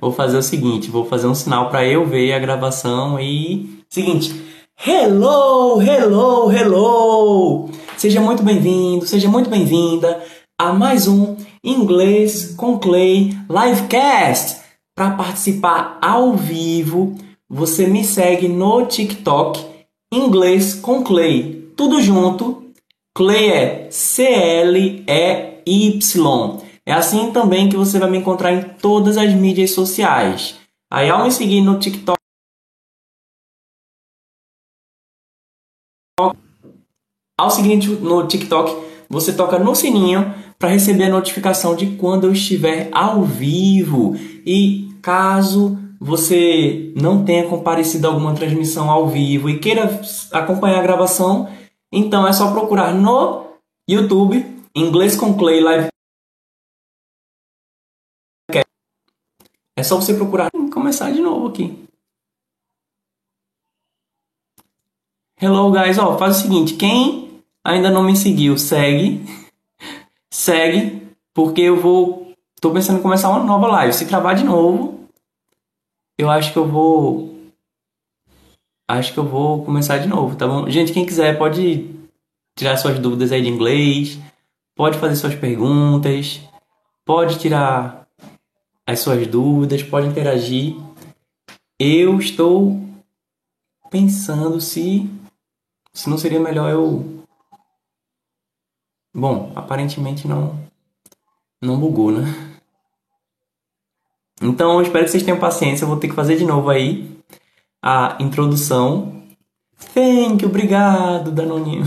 vou fazer o seguinte, vou fazer um sinal para eu ver a gravação e seguinte. Hello, hello, hello. Seja muito bem-vindo, seja muito bem-vinda a mais um Inglês com Clay Livecast. Para participar ao vivo, você me segue no TikTok Inglês com Clay. Tudo junto. Clay é C L E Y. É assim também que você vai me encontrar em todas as mídias sociais. Aí ao me seguir no TikTok, ao seguir no TikTok, você toca no sininho para receber a notificação de quando eu estiver ao vivo. E caso você não tenha comparecido a alguma transmissão ao vivo e queira acompanhar a gravação, então é só procurar no YouTube Inglês com Clay Live É só você procurar e começar de novo aqui. Hello, guys. Ó, faz o seguinte, quem ainda não me seguiu, segue. segue, porque eu vou... Tô pensando em começar uma nova live. Se travar de novo, eu acho que eu vou... Acho que eu vou começar de novo, tá bom? Gente, quem quiser pode tirar suas dúvidas aí de inglês, pode fazer suas perguntas, pode tirar as suas dúvidas, pode interagir. Eu estou pensando se se não seria melhor eu Bom, aparentemente não não bugou, né? Então, espero que vocês tenham paciência, eu vou ter que fazer de novo aí a introdução. Thank you, obrigado, Danoninho.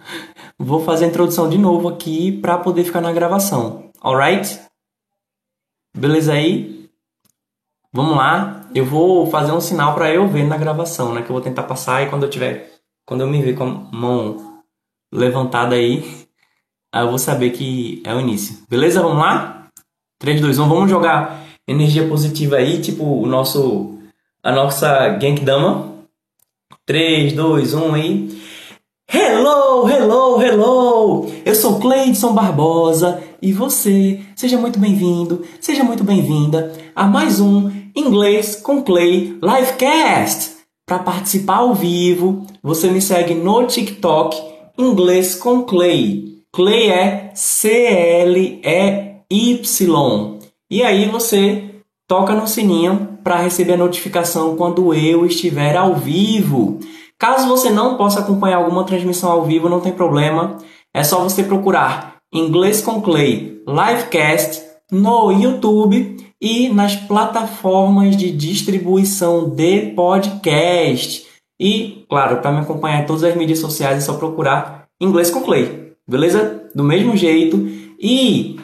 vou fazer a introdução de novo aqui para poder ficar na gravação. Alright? Beleza aí? Vamos lá. Eu vou fazer um sinal para eu ver na gravação, né? Que eu vou tentar passar e quando eu tiver, quando eu me ver com a mão levantada aí, eu vou saber que é o início. Beleza? Vamos lá? 3 2 1, vamos jogar energia positiva aí, tipo o nosso a nossa Genkidama. 3 2 1 aí. Hello, hello, hello! Eu sou Cleidson Barbosa e você, seja muito bem-vindo, seja muito bem-vinda a mais um Inglês com Clay Livecast. Para participar ao vivo, você me segue no TikTok Inglês com Clay. Clay é C-L-E-Y. E aí você toca no sininho para receber a notificação quando eu estiver ao vivo. Caso você não possa acompanhar alguma transmissão ao vivo, não tem problema. É só você procurar Inglês com Clay Livecast no YouTube e nas plataformas de distribuição de podcast. E, claro, para me acompanhar em todas as mídias sociais é só procurar Inglês com Clay, beleza? Do mesmo jeito. E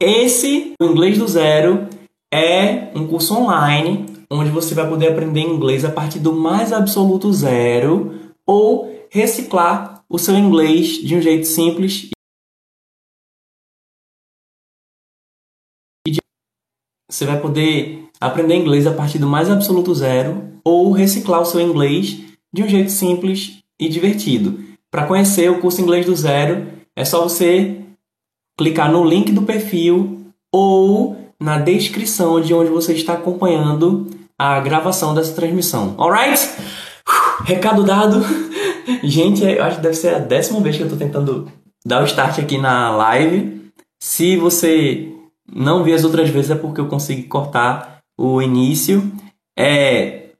esse, o Inglês do Zero, é um curso online onde você vai poder aprender inglês a partir do mais absoluto zero ou reciclar o seu inglês de um jeito simples. Você vai poder aprender inglês a partir do mais absoluto zero ou reciclar o seu inglês de um jeito simples e divertido. Para conhecer o curso Inglês do Zero, é só você clicar no link do perfil ou na descrição de onde você está acompanhando a gravação dessa transmissão. Alright? Recado dado. Gente, eu acho que deve ser a décima vez que eu estou tentando dar o start aqui na live. Se você não viu as outras vezes é porque eu consegui cortar o início. É.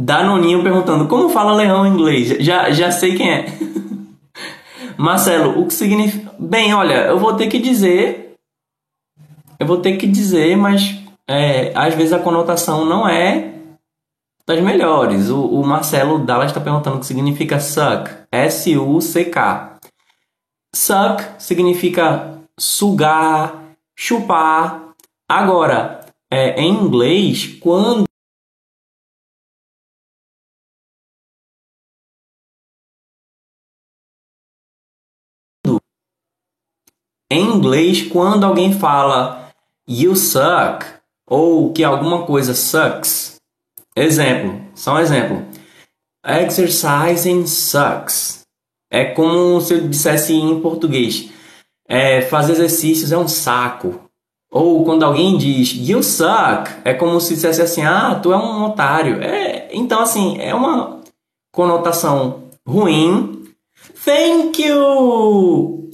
Danoninho perguntando como fala leão em inglês. Já, já sei quem é. Marcelo, o que significa. Bem, olha, eu vou ter que dizer. Eu vou ter que dizer, mas é, às vezes a conotação não é das melhores. O, o Marcelo Dallas está perguntando o que significa suck. S-U-C-K. Suck significa sugar, chupar. Agora, é, em inglês, quando Em inglês, quando alguém fala you suck, ou que alguma coisa sucks. Exemplo, só um exemplo. Exercising sucks. É como se eu dissesse em português. É, fazer exercícios é um saco. Ou quando alguém diz you suck, é como se dissesse assim: ah, tu é um otário. É, então, assim, é uma conotação ruim. Thank you!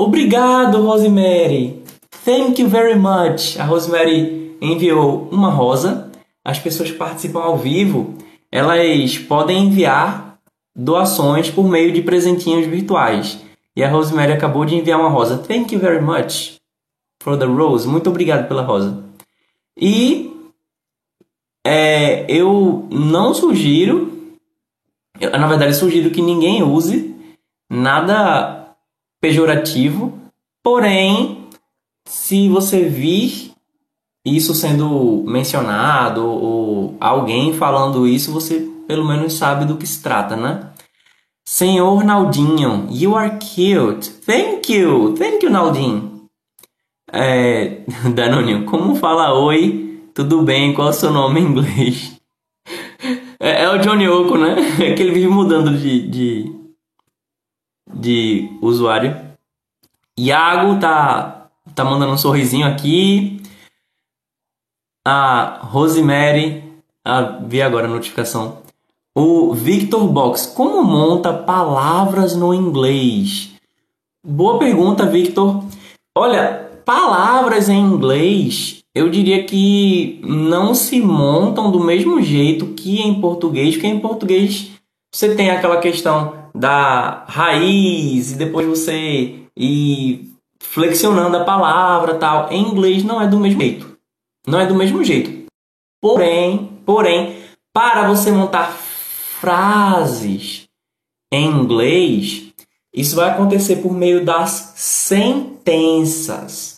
Obrigado, Rosemary. Thank you very much. A Rosemary enviou uma rosa. As pessoas que participam ao vivo, elas podem enviar doações por meio de presentinhos virtuais. E a Rosemary acabou de enviar uma rosa. Thank you very much for the rose. Muito obrigado pela rosa. E é, eu não sugiro, eu, na verdade, sugiro que ninguém use nada pejorativo. Porém, se você vir isso sendo mencionado ou alguém falando isso, você pelo menos sabe do que se trata, né? Senhor Naldinho, you are cute. Thank you. Thank you, Naldinho. É, Danoninho, como fala oi? Tudo bem? Qual é o seu nome em inglês? É, é o Johnny Oco, né? É que ele vive mudando de, de, de usuário. Iago tá, tá mandando um sorrisinho aqui. A Rosemary, ah, vi agora a notificação. O Victor Box, como monta palavras no inglês? Boa pergunta, Victor. Olha, palavras em inglês, eu diria que não se montam do mesmo jeito que em português, porque em português você tem aquela questão da raiz e depois você ir flexionando a palavra tal. Em inglês não é do mesmo jeito. Não é do mesmo jeito. Porém, porém, para você montar frases em inglês, isso vai acontecer por meio das sentenças.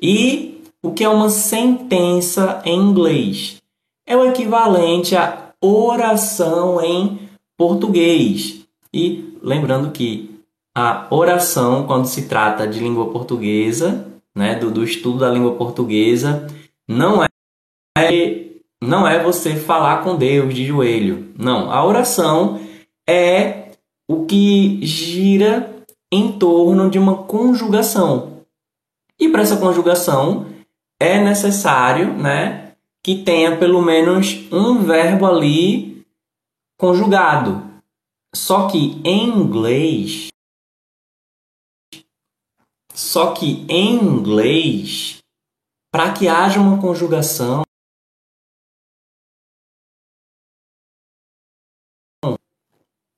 E o que é uma sentença em inglês? É o equivalente a oração em português. E lembrando que a oração, quando se trata de língua portuguesa, né, do, do estudo da língua portuguesa, não é não é você falar com Deus de joelho. Não, a oração é o que gira em torno de uma conjugação. E para essa conjugação é necessário, né, que tenha pelo menos um verbo ali conjugado. Só que em inglês só que em inglês, para que haja uma conjugação,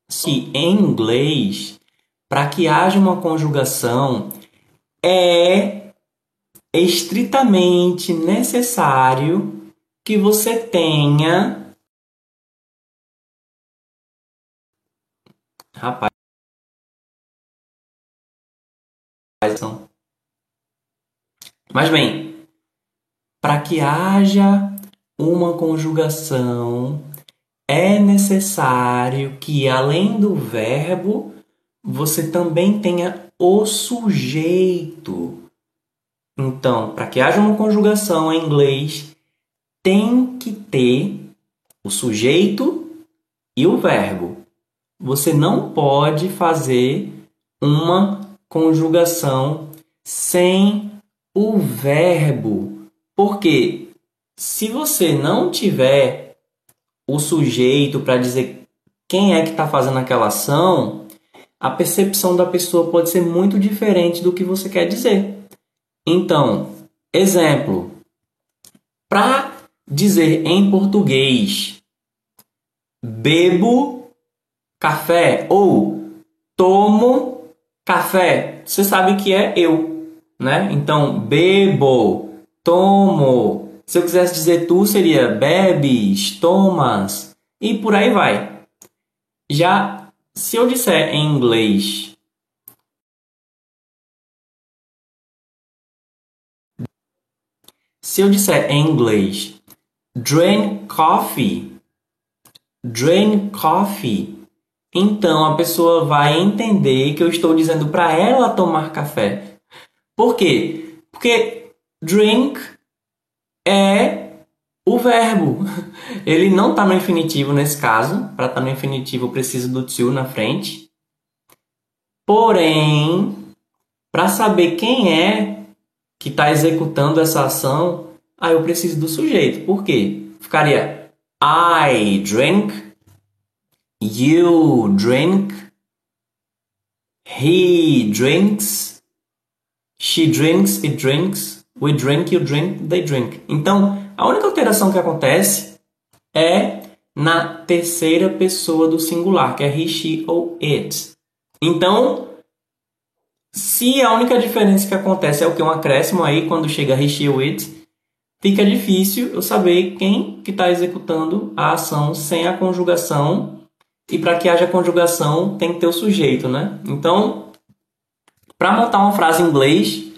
que em inglês, para que haja uma conjugação, é estritamente necessário que você tenha. Rapaz. Mas bem, para que haja uma conjugação é necessário que, além do verbo, você também tenha o sujeito. Então, para que haja uma conjugação em inglês, tem que ter o sujeito e o verbo. Você não pode fazer uma conjugação sem o verbo. Porque se você não tiver o sujeito para dizer quem é que está fazendo aquela ação, a percepção da pessoa pode ser muito diferente do que você quer dizer. Então, exemplo, para dizer em português bebo café ou tomo café, você sabe que é eu, né? Então, bebo, tomo, se eu quisesse dizer tu, seria bebes, tomas e por aí vai. Já se eu disser em inglês Se eu disser em inglês drain coffee, drain coffee, então a pessoa vai entender que eu estou dizendo para ela tomar café. Por quê? Porque drink é o verbo. Ele não está no infinitivo nesse caso. Para estar tá no infinitivo, eu preciso do to na frente. Porém, para saber quem é que está executando essa ação, aí eu preciso do sujeito. Por quê? Ficaria I drink, you drink, he drinks, she drinks, it drinks, we drink, you drink, they drink. Então, a única alteração que acontece é na terceira pessoa do singular, que é he, she ou it. Então, se a única diferença que acontece é o que um acréscimo aí quando chega he, she ou it, fica difícil eu saber quem que está executando a ação sem a conjugação. E para que haja conjugação tem que ter o sujeito, né? Então, para montar uma frase em inglês,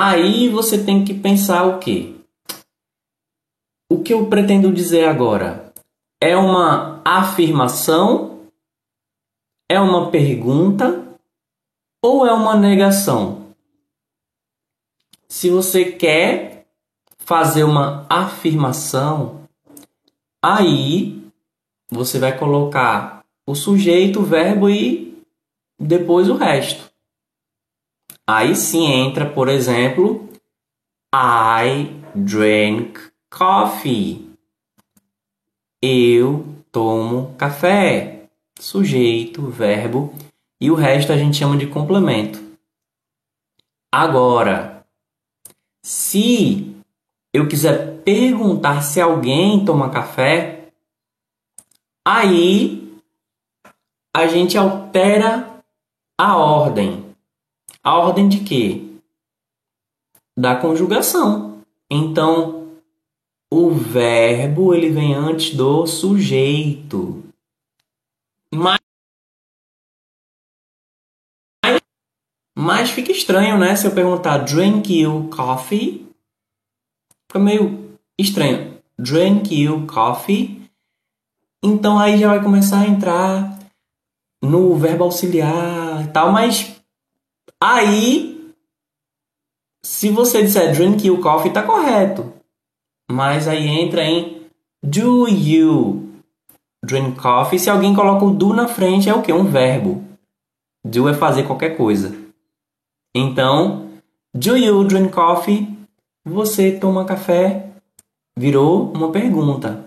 aí você tem que pensar o quê? O que eu pretendo dizer agora? É uma afirmação? É uma pergunta? Ou é uma negação? Se você quer fazer uma afirmação, aí você vai colocar o sujeito, o verbo e depois o resto. Aí sim entra, por exemplo, I drink coffee. Eu tomo café. Sujeito, verbo e o resto a gente chama de complemento. Agora, se eu quiser perguntar se alguém toma café, aí a gente altera a ordem. A ordem de quê? Da conjugação. Então, o verbo ele vem antes do sujeito. Mas, mas fica estranho, né? Se eu perguntar drink you coffee, fica meio estranho. Drink you coffee. Então aí já vai começar a entrar no verbo auxiliar e tal, mas aí se você disser drink you coffee tá correto. Mas aí entra em do you drink coffee? Se alguém coloca o do na frente, é o que? Um verbo. Do é fazer qualquer coisa. Então, do you drink coffee? Você toma café? Virou uma pergunta.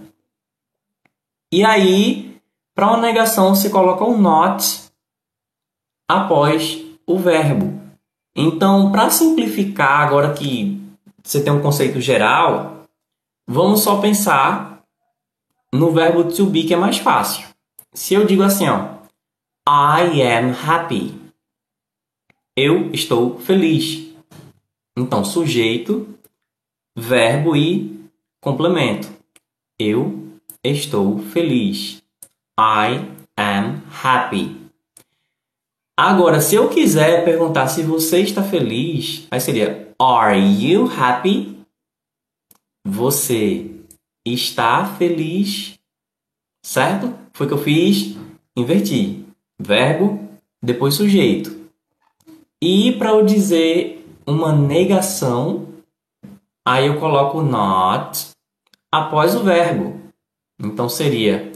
E aí, para uma negação, se coloca o not após o verbo. Então, para simplificar, agora que você tem um conceito geral, Vamos só pensar no verbo to be que é mais fácil. Se eu digo assim, ó, I am happy. Eu estou feliz. Então, sujeito, verbo e complemento. Eu estou feliz. I am happy. Agora, se eu quiser perguntar se você está feliz, aí seria Are you happy? Você está feliz? Certo? Foi o que eu fiz. Inverti. Verbo, depois sujeito. E para eu dizer uma negação, aí eu coloco not após o verbo. Então seria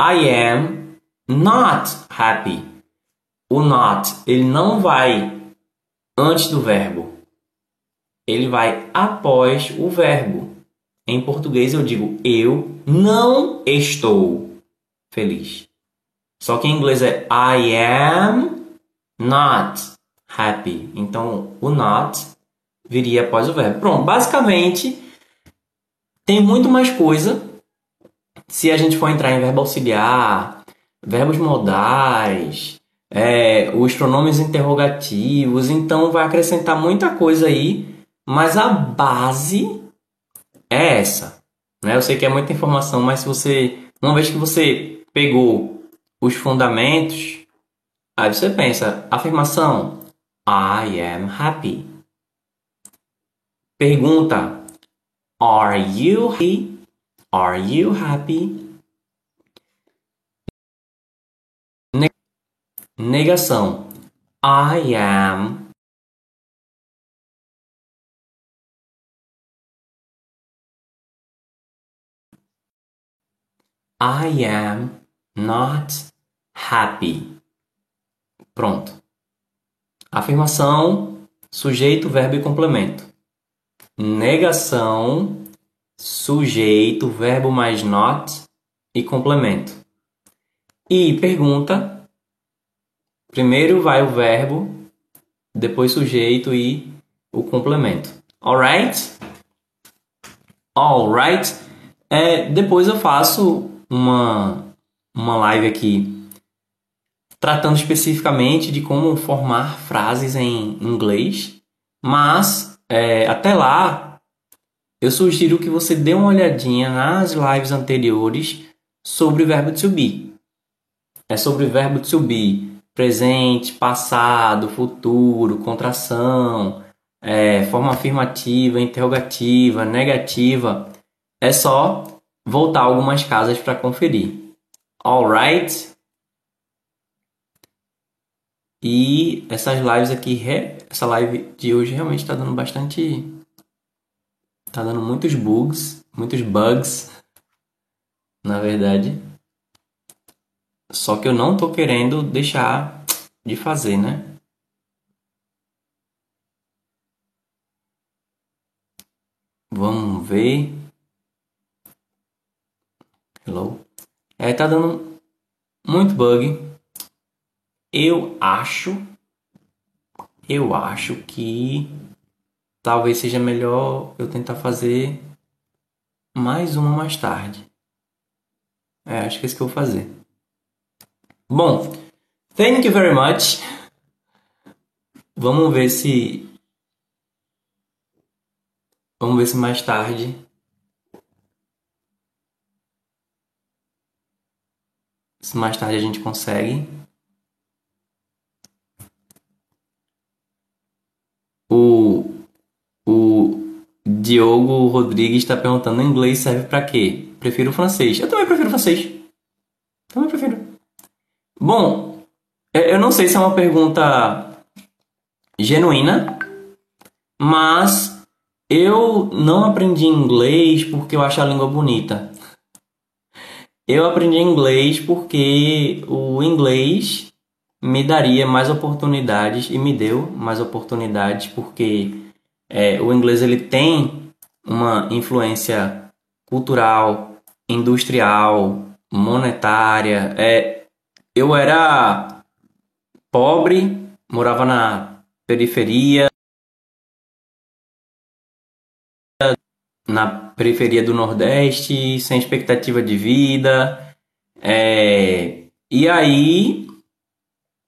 I am not happy. O not, ele não vai antes do verbo. Ele vai após o verbo. Em português eu digo eu não estou feliz. Só que em inglês é I am not happy. Então o not viria após o verbo. Pronto, basicamente tem muito mais coisa se a gente for entrar em verbo auxiliar, verbos modais, é, os pronomes interrogativos, então vai acrescentar muita coisa aí, mas a base é essa. Né? Eu sei que é muita informação, mas se você, uma vez que você pegou os fundamentos, aí você pensa, afirmação, I am happy. Pergunta, Are you happy? Are you happy? Negação, I am I am not happy. Pronto. Afirmação, sujeito, verbo e complemento. negação, sujeito, verbo mais not e complemento. E pergunta. Primeiro vai o verbo, depois sujeito e o complemento. Alright? Alright? É, depois eu faço uma, uma live aqui tratando especificamente de como formar frases em inglês, mas é, até lá eu sugiro que você dê uma olhadinha nas lives anteriores sobre o verbo to be. É sobre o verbo to be, presente, passado, futuro, contração, é, forma afirmativa, interrogativa, negativa. É só voltar algumas casas para conferir. Alright? E essas lives aqui, essa live de hoje realmente está dando bastante. Tá dando muitos bugs, muitos bugs, na verdade. Só que eu não tô querendo deixar de fazer, né? Vamos ver. Hello. É, tá dando muito bug. Eu acho. Eu acho que talvez seja melhor eu tentar fazer mais uma mais tarde. É, acho que é isso que eu vou fazer. Bom, thank you very much. Vamos ver se. Vamos ver se mais tarde. Se mais tarde a gente consegue. O, o Diogo Rodrigues está perguntando: inglês serve para quê? Prefiro francês. Eu também prefiro francês. Bom, eu não sei se é uma pergunta genuína, mas eu não aprendi inglês porque eu acho a língua bonita. Eu aprendi inglês porque o inglês me daria mais oportunidades e me deu mais oportunidades porque é, o inglês ele tem uma influência cultural, industrial, monetária. É, eu era pobre, morava na periferia, na periferia do Nordeste, sem expectativa de vida. É, e aí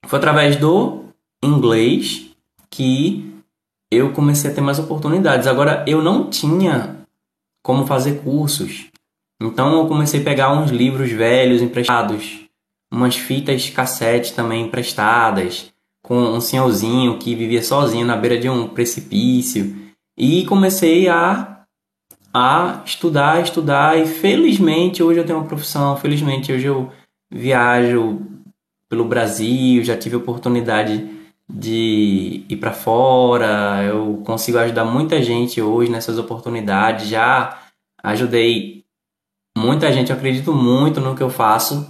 foi através do inglês que eu comecei a ter mais oportunidades. Agora, eu não tinha como fazer cursos. Então, eu comecei a pegar uns livros velhos emprestados, umas fitas cassete também emprestadas, com um senhorzinho que vivia sozinho na beira de um precipício. E comecei a, a estudar, estudar. E felizmente hoje eu tenho uma profissão, felizmente hoje eu viajo pelo Brasil, já tive oportunidade de ir para fora, eu consigo ajudar muita gente hoje nessas oportunidades, já ajudei muita gente, eu acredito muito no que eu faço,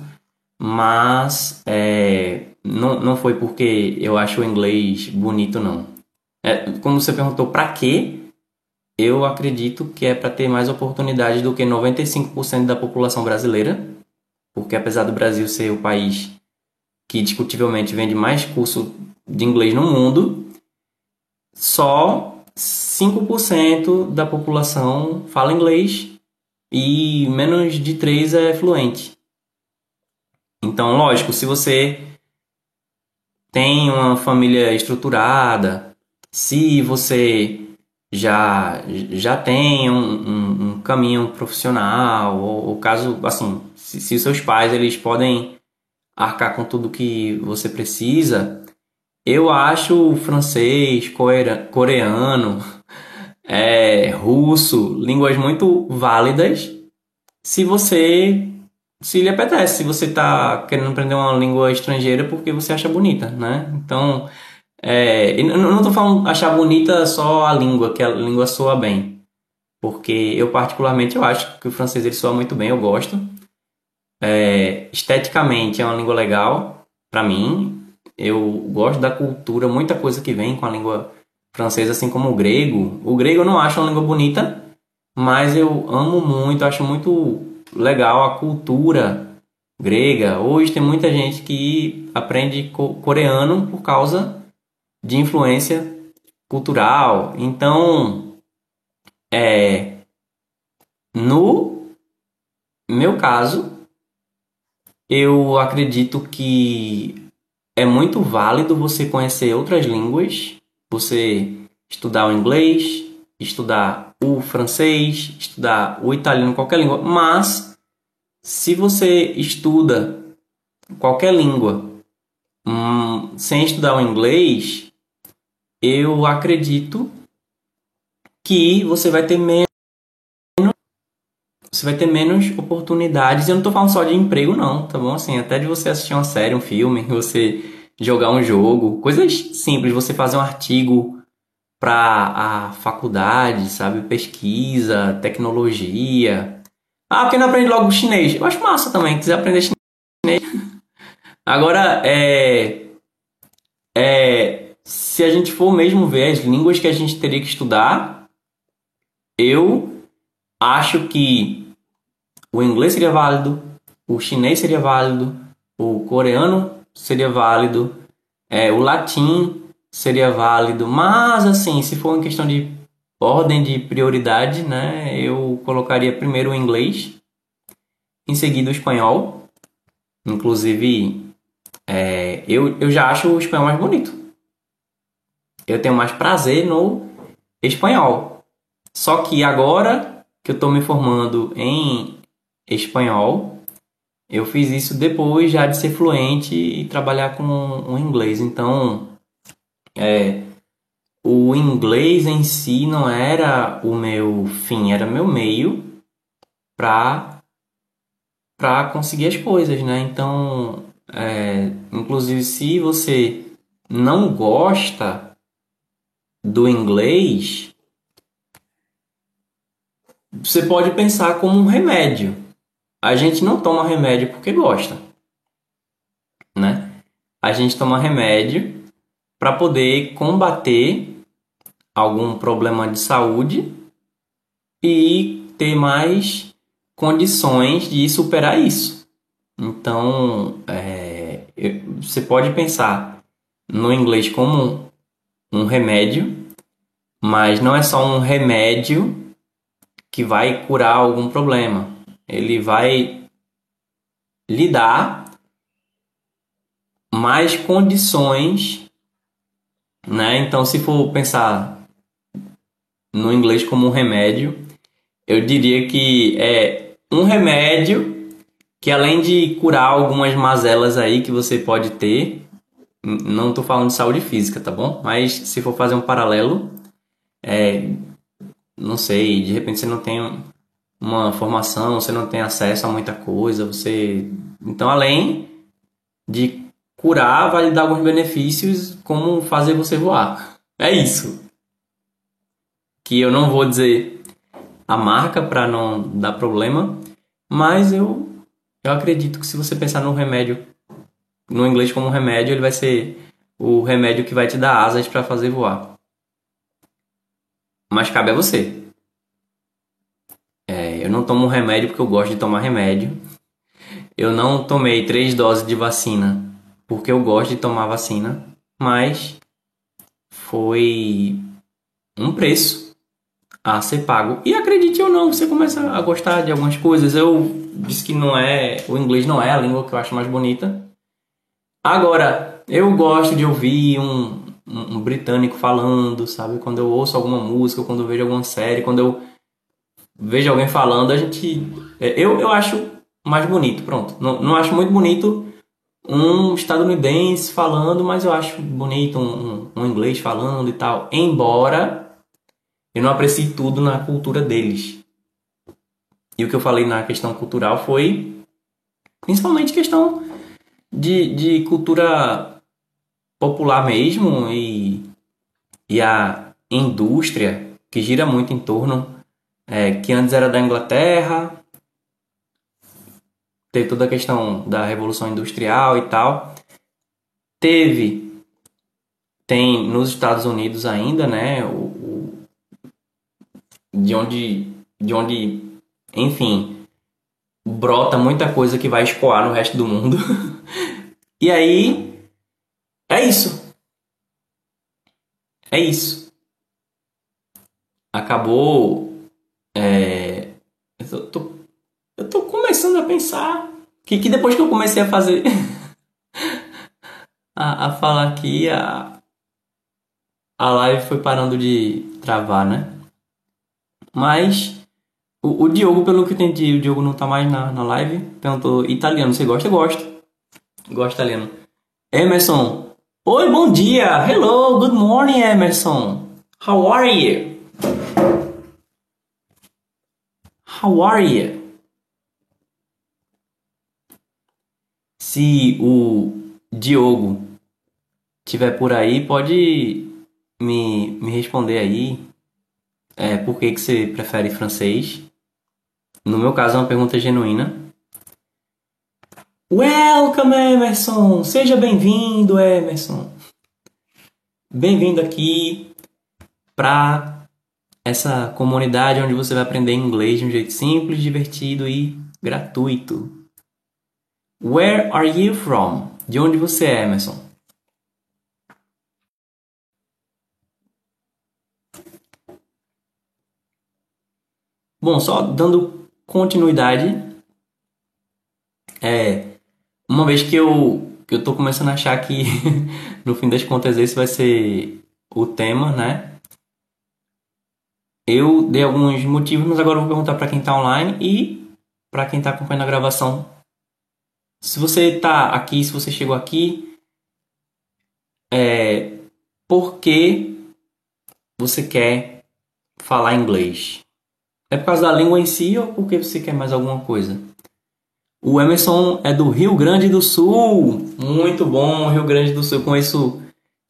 mas é, não, não foi porque eu acho o inglês bonito, não. É, como você perguntou, para quê? Eu acredito que é para ter mais oportunidades do que 95% da população brasileira, porque apesar do Brasil ser o país que discutivelmente vende mais curso de inglês no mundo, só 5% da população fala inglês e menos de 3 é fluente. Então, lógico, se você tem uma família estruturada, se você já, já tem um, um, um caminho profissional, ou, ou caso, assim, se, se seus pais eles podem arcar com tudo que você precisa, eu acho francês, coreano, é, russo, línguas muito válidas se você se lhe apetece, se você está querendo aprender uma língua estrangeira porque você acha bonita, né? Então, é, eu não estou falando achar bonita só a língua, que a língua soa bem. Porque eu particularmente eu acho que o francês ele soa muito bem, eu gosto. É, esteticamente é uma língua legal para mim. Eu gosto da cultura, muita coisa que vem com a língua francês, assim como o grego. O grego eu não acho uma língua bonita, mas eu amo muito, acho muito legal a cultura grega. Hoje tem muita gente que aprende coreano por causa de influência cultural. Então, é, no meu caso, eu acredito que é muito válido você conhecer outras línguas, você estudar o inglês, estudar o francês, estudar o italiano, qualquer língua, mas se você estuda qualquer língua hum, sem estudar o inglês, eu acredito que você vai ter menos você vai ter menos oportunidades. Eu não estou falando só de emprego, não, tá bom? Assim, até de você assistir uma série, um filme, você jogar um jogo, coisas simples, você fazer um artigo para a faculdade, sabe? Pesquisa, tecnologia. Ah, porque não aprende logo chinês? Eu acho massa também, quiser aprender chinês. Agora, é, é, se a gente for mesmo ver as línguas que a gente teria que estudar, eu acho que o inglês seria válido, o chinês seria válido, o coreano seria válido, é, o latim seria válido, mas assim, se for uma questão de ordem de prioridade, né, eu colocaria primeiro o inglês, em seguida o espanhol. Inclusive, é, eu, eu já acho o espanhol mais bonito. Eu tenho mais prazer no espanhol. Só que agora que eu estou me formando em espanhol, eu fiz isso depois já de ser fluente e trabalhar com o inglês. Então, é, o inglês em si não era o meu fim, era meu meio para para conseguir as coisas, né? Então, é, inclusive se você não gosta do inglês, você pode pensar como um remédio. A gente não toma remédio porque gosta, né? A gente toma remédio para poder combater algum problema de saúde e ter mais condições de superar isso. Então, é, você pode pensar no inglês como um remédio, mas não é só um remédio que vai curar algum problema. Ele vai lhe dar mais condições né? Então, se for pensar no inglês como um remédio, eu diria que é um remédio que além de curar algumas mazelas aí que você pode ter, não estou falando de saúde física, tá bom? Mas se for fazer um paralelo, é, não sei, de repente você não tem uma formação, você não tem acesso a muita coisa, você, então além de curar vai lhe dar alguns benefícios, como fazer você voar. É isso. Que eu não vou dizer a marca para não dar problema, mas eu, eu acredito que se você pensar no remédio, no inglês como remédio, ele vai ser o remédio que vai te dar asas para fazer voar. Mas cabe a você. É, eu não tomo remédio porque eu gosto de tomar remédio. Eu não tomei três doses de vacina porque eu gosto de tomar vacina, mas foi um preço a ser pago. E acredite ou não, você começa a gostar de algumas coisas. Eu disse que não é, o inglês não é a língua que eu acho mais bonita. Agora, eu gosto de ouvir um, um, britânico falando, sabe? Quando eu ouço alguma música, quando eu vejo alguma série, quando eu vejo alguém falando, a gente. É, eu, eu acho mais bonito, pronto. Não, não acho muito bonito um estadunidense falando, mas eu acho bonito um, um, um, inglês falando e tal. Embora eu não aprecie tudo na cultura deles. E o que eu falei na questão cultural foi principalmente questão de, de cultura popular mesmo e, e a indústria que gira muito em torno, é, que antes era da Inglaterra, teve toda a questão da revolução industrial e tal. Teve tem nos Estados Unidos ainda, né? O, o, de onde, de onde, enfim, brota muita coisa que vai escoar no resto do mundo. e aí, é isso. É isso. Acabou. É, eu, tô, eu tô começando a pensar que, que depois que eu comecei a fazer. a, a falar aqui, a, a live foi parando de travar, né? Mas o, o Diogo, pelo que eu entendi, o Diogo não tá mais na, na live. Perguntou: italiano, você gosta? Gosto. Gosto italiano. Emerson. Oi, bom dia. Hello, good morning, Emerson. How are you? How are you? Se o Diogo tiver por aí, pode me, me responder aí é, por que, que você prefere francês. No meu caso, é uma pergunta genuína. Welcome, Emerson! Seja bem-vindo, Emerson! Bem-vindo aqui para essa comunidade onde você vai aprender inglês de um jeito simples, divertido e gratuito. Where are you from? De onde você é, Emerson? Bom, só dando continuidade, é, uma vez que eu, que eu tô começando a achar que no fim das contas esse vai ser o tema, né? Eu dei alguns motivos, mas agora eu vou perguntar para quem está online e para quem está acompanhando a gravação. Se você está aqui, se você chegou aqui, é, por que você quer falar inglês? É por causa da língua em si ou porque você quer mais alguma coisa? O Emerson é do Rio Grande do Sul. Muito bom, Rio Grande do Sul. Eu conheço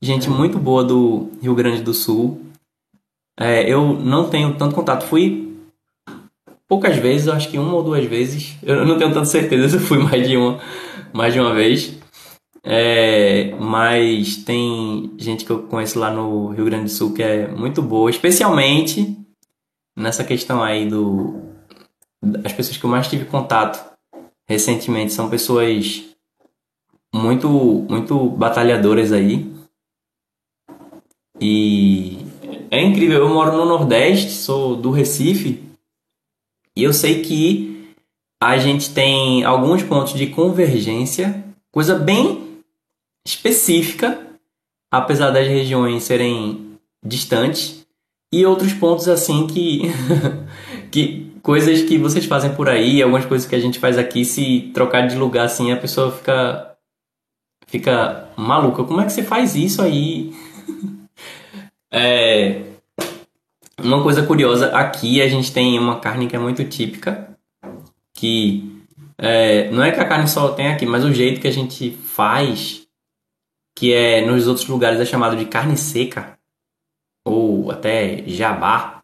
gente muito boa do Rio Grande do Sul. É, eu não tenho tanto contato. Fui poucas vezes, acho que uma ou duas vezes. Eu não tenho tanta certeza se eu fui mais de uma, mais de uma vez. É, mas tem gente que eu conheço lá no Rio Grande do Sul que é muito boa, especialmente nessa questão aí do. As pessoas que eu mais tive contato recentemente são pessoas muito, muito batalhadoras aí. E é incrível, eu moro no Nordeste, sou do Recife, e eu sei que a gente tem alguns pontos de convergência, coisa bem específica, apesar das regiões serem distantes, e outros pontos assim que que coisas que vocês fazem por aí, algumas coisas que a gente faz aqui, se trocar de lugar assim, a pessoa fica fica maluca. Como é que você faz isso aí? é uma coisa curiosa, aqui a gente tem uma carne que é muito típica, que é, não é que a carne só tem aqui, mas o jeito que a gente faz, que é nos outros lugares é chamado de carne seca ou até jabá.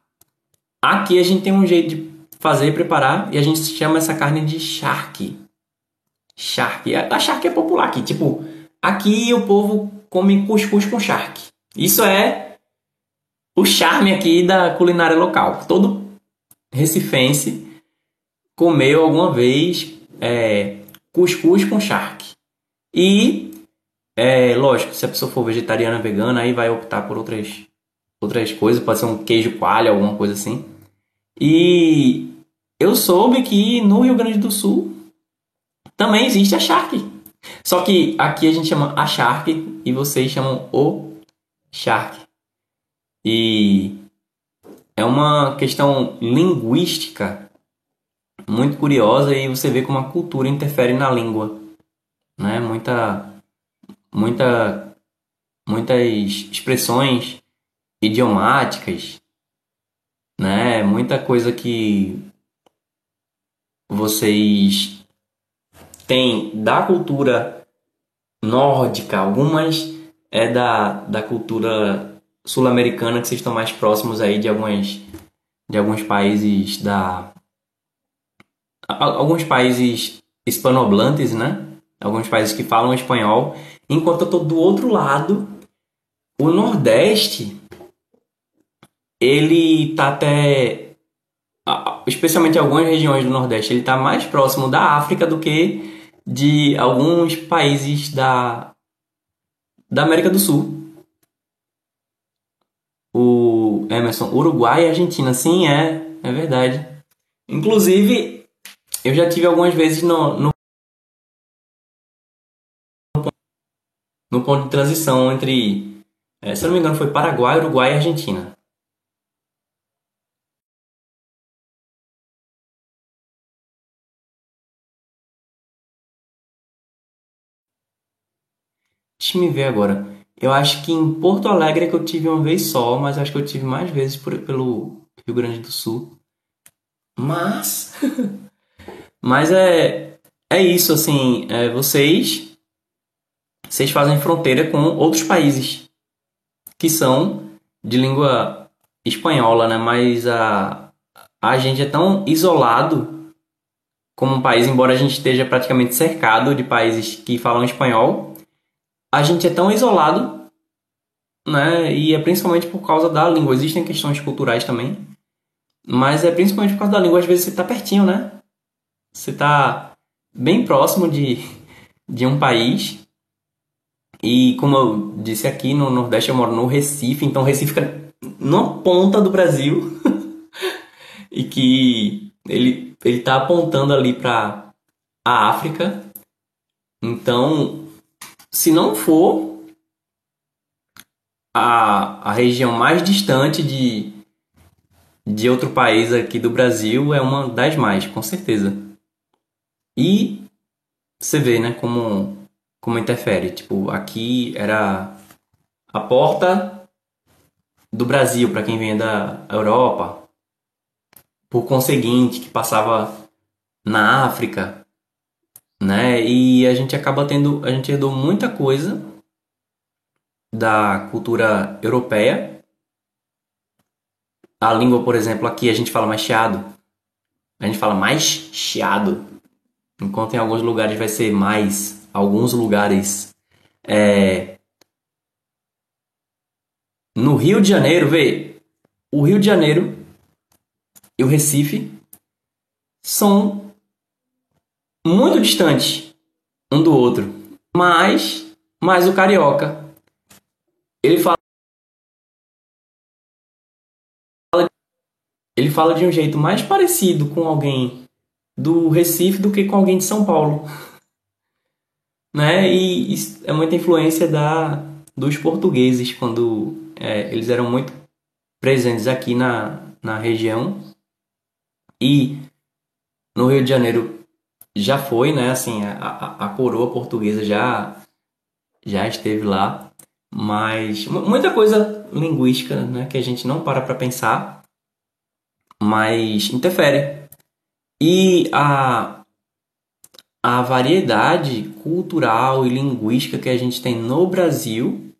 Aqui a gente tem um jeito de fazer e preparar e a gente chama essa carne de charque. Charque. A charque é popular aqui. Tipo, aqui o povo come cuscuz com charque. Isso é o charme aqui da culinária local. Todo recifense comeu alguma vez é, cuscuz com charque. E, é, lógico, se a pessoa for vegetariana, vegana, aí vai optar por outras outras coisas, pode ser um queijo coalho, alguma coisa assim. E eu soube que no Rio Grande do Sul também existe a charque. Só que aqui a gente chama a charque e vocês chamam o charque. E é uma questão linguística muito curiosa e você vê como a cultura interfere na língua, né? Muita muita muitas expressões idiomáticas, né? Muita coisa que vocês têm da cultura nórdica, algumas é da, da cultura sul-americana que vocês estão mais próximos aí de algumas de alguns países da alguns países hispanohablantes, né? Alguns países que falam espanhol, enquanto eu tô do outro lado o Nordeste, ele tá até. Especialmente algumas regiões do Nordeste, ele tá mais próximo da África do que de alguns países da, da América do Sul. Emerson, Uruguai e Argentina, sim, é, é verdade. Inclusive, eu já tive algumas vezes no, no, no ponto de transição entre, é, se eu não me engano, foi Paraguai, Uruguai e Argentina. Deixa me ver agora. Eu acho que em Porto Alegre é que eu tive uma vez só, mas acho que eu tive mais vezes por, pelo Rio Grande do Sul. Mas. mas é. É isso, assim. É, vocês. Vocês fazem fronteira com outros países que são de língua espanhola, né? Mas a, a gente é tão isolado como um país, embora a gente esteja praticamente cercado de países que falam espanhol, a gente é tão isolado, né? E é principalmente por causa da língua. Existem questões culturais também, mas é principalmente por causa da língua. Às vezes você está pertinho, né? Você está bem próximo de, de um país. E como eu disse aqui no Nordeste, eu moro no Recife, então Recife fica numa ponta do Brasil. e que ele ele tá apontando ali para a África. Então, se não for a, a região mais distante de, de outro país aqui do Brasil, é uma das mais, com certeza. E você vê, né, como, como interfere. Tipo, aqui era a porta do Brasil para quem vem da Europa. Por conseguinte, que passava na África, né? E a gente acaba tendo, a gente herdou muita coisa da cultura europeia. A língua, por exemplo, aqui a gente fala mais chiado. A gente fala mais chiado. Enquanto em alguns lugares vai ser mais. Alguns lugares. É... No Rio de Janeiro, vê. O Rio de Janeiro e o Recife são muito distantes um do outro. Mas, mas o carioca, ele fala ele fala de um jeito mais parecido com alguém do Recife do que com alguém de São Paulo. né? E é muita influência da dos portugueses quando é, eles eram muito presentes aqui na, na região e no Rio de Janeiro já foi, né? Assim, a, a, coroa portuguesa já, já esteve lá, mas muita coisa linguística, né? Que a gente não para para pensar, mas interfere. E a, a variedade cultural e linguística que a gente tem no Brasil,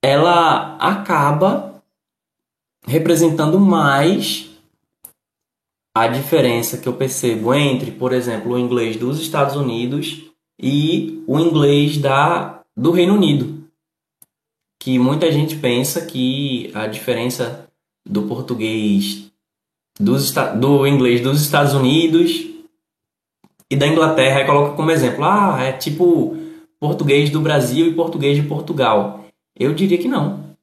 ela acaba representando mais a diferença que eu percebo entre, por exemplo, o inglês dos Estados Unidos e o inglês da, do Reino Unido. Que muita gente pensa que a diferença do português dos, do inglês dos Estados Unidos e da Inglaterra, aí coloca como exemplo, ah, é tipo português do Brasil e português de Portugal. Eu diria que não.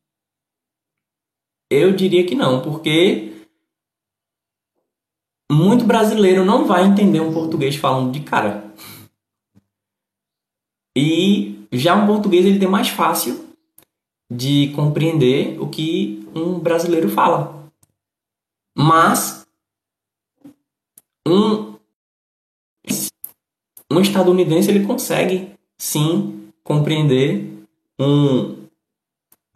Eu diria que não, porque muito brasileiro não vai entender um português falando de cara. E já um português ele tem mais fácil de compreender o que um brasileiro fala. Mas um um estadunidense ele consegue sim compreender um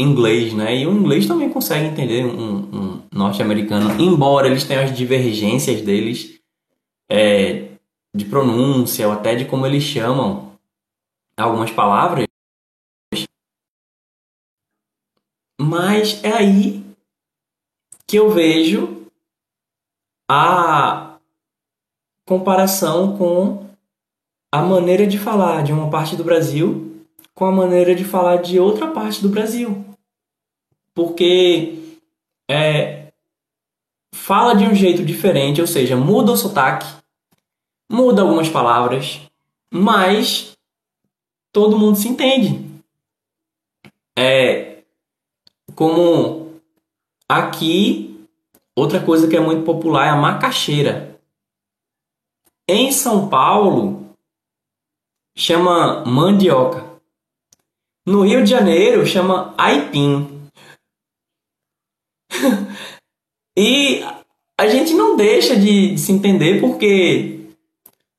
inglês, né? E o inglês também consegue entender um, um norte-americano, embora eles tenham as divergências deles é, de pronúncia ou até de como eles chamam algumas palavras. Mas é aí que eu vejo a comparação com a maneira de falar de uma parte do Brasil com a maneira de falar de outra parte do Brasil. Porque é, fala de um jeito diferente, ou seja, muda o sotaque, muda algumas palavras, mas todo mundo se entende. É como aqui, outra coisa que é muito popular é a macaxeira. Em São Paulo, chama mandioca. No Rio de Janeiro, chama aipim. E a gente não deixa de, de, se entender porque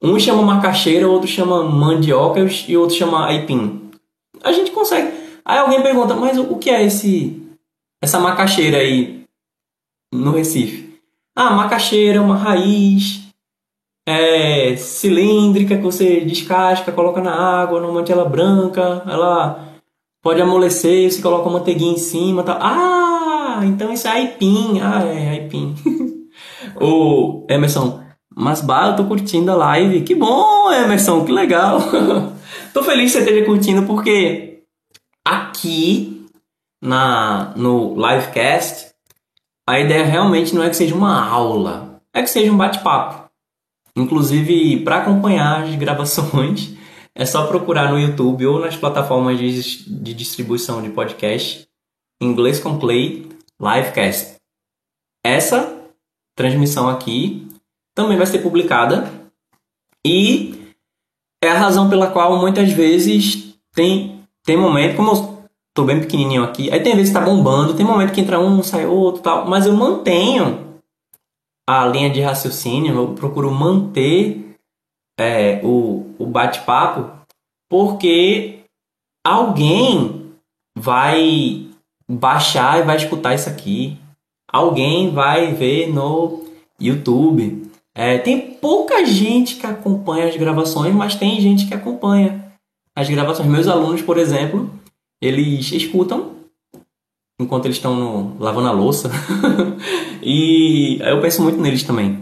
um chama macaxeira, outro chama mandioca e outro chama aipim. A gente consegue. Aí alguém pergunta, mas o que é esse essa macaxeira aí no Recife? Ah, macaxeira é uma raiz é, cilíndrica que você descasca, coloca na água, numa mantela branca, ela pode amolecer, você coloca manteiguinha em cima, tá? Ah, então isso é aipim. Ah, é aipim. Ô, Emerson, mas bah, eu tô curtindo a live. Que bom, Emerson, que legal. tô feliz que você esteja curtindo porque aqui na no livecast a ideia realmente não é que seja uma aula, é que seja um bate-papo. Inclusive, para acompanhar as gravações, é só procurar no YouTube ou nas plataformas de, de distribuição de podcast Inglês com Play Livecast. Essa transmissão aqui também vai ser publicada e é a razão pela qual muitas vezes tem tem momento como eu tô bem pequenininho aqui, aí tem vezes que tá bombando, tem momento que entra um, sai outro, tal, mas eu mantenho a linha de raciocínio, eu procuro manter é, o, o bate-papo, porque alguém vai baixar e vai escutar isso aqui. Alguém vai ver no YouTube. É, tem pouca gente que acompanha as gravações, mas tem gente que acompanha as gravações. Meus alunos, por exemplo, eles escutam enquanto eles estão lavando a louça. e eu penso muito neles também.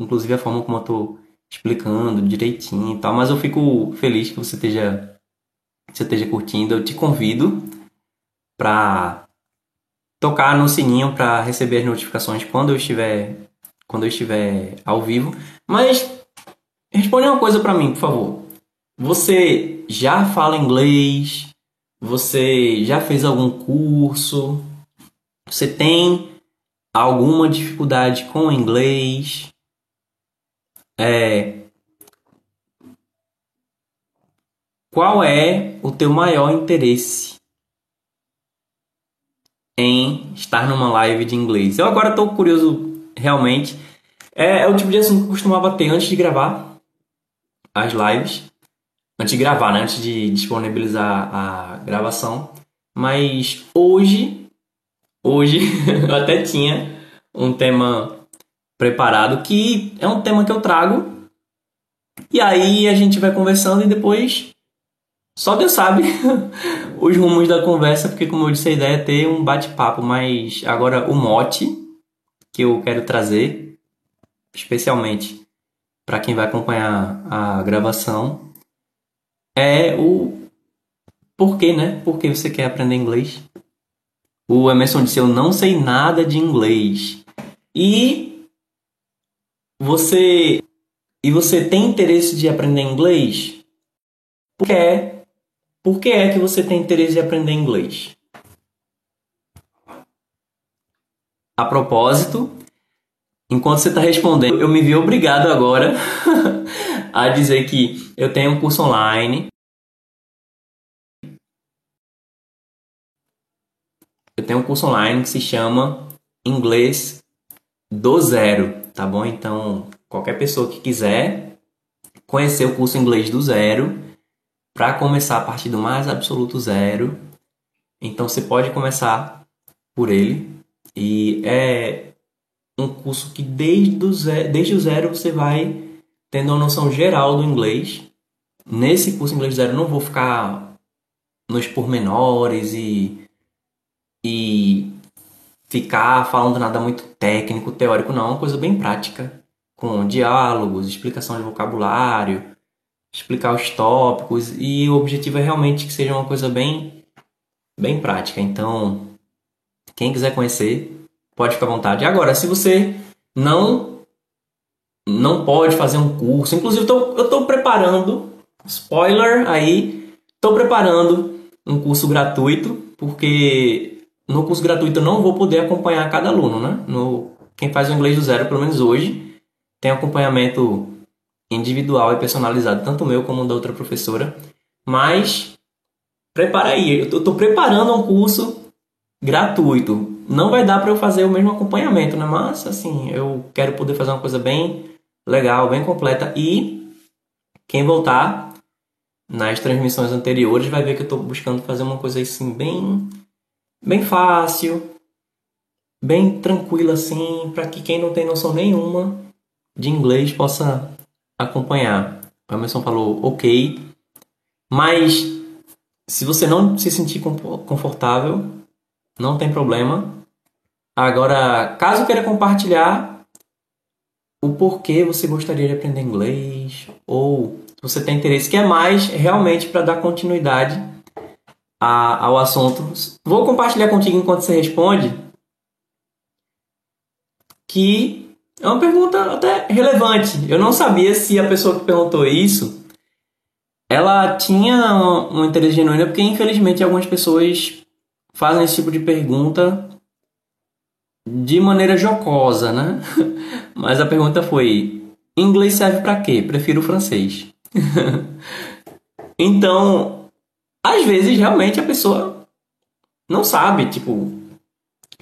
Inclusive a forma como eu estou explicando direitinho e tal. Mas eu fico feliz que você esteja, você esteja curtindo. Eu te convido para tocar no sininho para receber as notificações quando eu estiver quando eu estiver ao vivo. Mas responde uma coisa para mim, por favor. Você já fala inglês? Você já fez algum curso? Você tem alguma dificuldade com inglês? É, qual é o teu maior interesse em estar numa live de inglês? Eu agora estou curioso realmente. É, é, o tipo de assunto que eu costumava ter antes de gravar as lives. Antes de gravar, né? Antes de disponibilizar a gravação. Mas hoje, hoje eu até tinha um tema preparado que é um tema que eu trago. E aí a gente vai conversando e depois só Deus sabe os rumos da conversa, porque como eu disse, a ideia é ter um bate-papo, mas agora o mote que eu quero trazer, especialmente para quem vai acompanhar a gravação, é o porquê, né? Por que você quer aprender inglês? O Emerson disse: Eu não sei nada de inglês. E você e você tem interesse de aprender inglês? Por que é, por que, é que você tem interesse de aprender inglês? A propósito, enquanto você está respondendo, eu me vi obrigado agora a dizer que eu tenho um curso online. Eu tenho um curso online que se chama Inglês do Zero, tá bom? Então, qualquer pessoa que quiser conhecer o curso Inglês do Zero, para começar a partir do mais absoluto zero, então você pode começar por ele, e é um curso que desde o zero, desde o zero você vai tendo uma noção geral do inglês. Nesse curso Inglês Zero não vou ficar nos pormenores e, e ficar falando nada muito técnico, teórico, não. É uma coisa bem prática, com diálogos, explicação de vocabulário, explicar os tópicos e o objetivo é realmente que seja uma coisa bem bem prática. Então, quem quiser conhecer, pode ficar à vontade. Agora, se você não não pode fazer um curso, inclusive eu estou preparando, spoiler aí, estou preparando um curso gratuito, porque no curso gratuito eu não vou poder acompanhar cada aluno, né? No, quem faz o inglês do zero, pelo menos hoje, tem acompanhamento individual e personalizado, tanto meu como da outra professora. Mas prepara aí, eu estou preparando um curso gratuito. Não vai dar para eu fazer o mesmo acompanhamento, né? Mas assim, eu quero poder fazer uma coisa bem legal, bem completa e quem voltar nas transmissões anteriores vai ver que eu estou buscando fazer uma coisa assim bem bem fácil, bem tranquila assim, para que quem não tem noção nenhuma de inglês possa acompanhar. O Emerson falou ok, mas se você não se sentir confortável, não tem problema. Agora, caso queira compartilhar o porquê você gostaria de aprender inglês ou você tem interesse que é mais realmente para dar continuidade a, ao assunto, vou compartilhar contigo enquanto você responde que é uma pergunta até relevante. Eu não sabia se a pessoa que perguntou isso ela tinha um interesse genuíno, porque infelizmente algumas pessoas fazem esse tipo de pergunta de maneira jocosa, né? Mas a pergunta foi: inglês serve para quê? Prefiro francês. então, às vezes realmente a pessoa não sabe, tipo,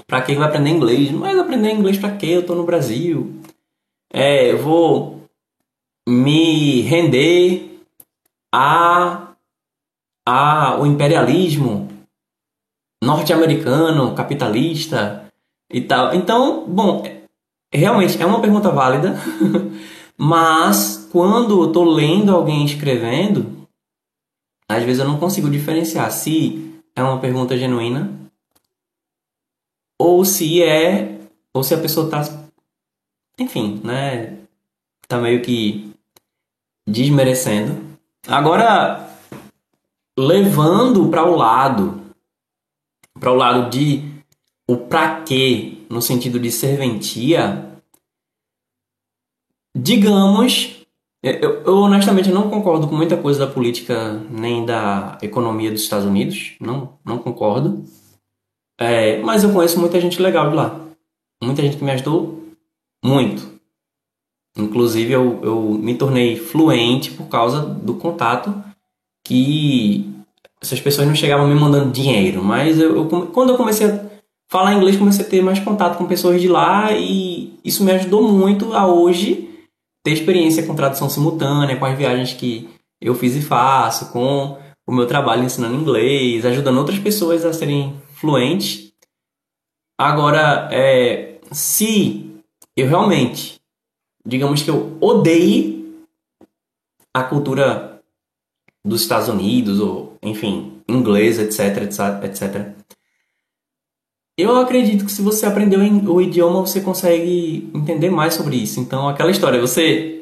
Pra que vai aprender inglês? Mas aprender inglês pra quê? Eu tô no Brasil. É, eu vou me render a, a o imperialismo norte-americano, capitalista e tal. Então, bom, realmente é uma pergunta válida, mas quando eu tô lendo alguém escrevendo, às vezes eu não consigo diferenciar se é uma pergunta genuína ou se é ou se a pessoa tá enfim, né, tá meio que desmerecendo. Agora levando para o lado para o lado de o pra quê no sentido de serventia, digamos, eu, eu, honestamente não concordo com muita coisa da política nem da economia dos Estados Unidos, não, não concordo. É, mas eu conheço muita gente legal de lá. Muita gente que me ajudou muito. Inclusive, eu, eu me tornei fluente por causa do contato que essas pessoas não chegavam me mandando dinheiro. Mas eu, eu, quando eu comecei a falar inglês, comecei a ter mais contato com pessoas de lá e isso me ajudou muito a hoje ter experiência com tradução simultânea, com as viagens que eu fiz e faço, com o meu trabalho ensinando inglês, ajudando outras pessoas a serem fluente. Agora, é, se eu realmente, digamos que eu odeie a cultura dos Estados Unidos, ou enfim, inglês, etc, etc, etc. Eu acredito que se você aprendeu o idioma, você consegue entender mais sobre isso. Então, aquela história, você.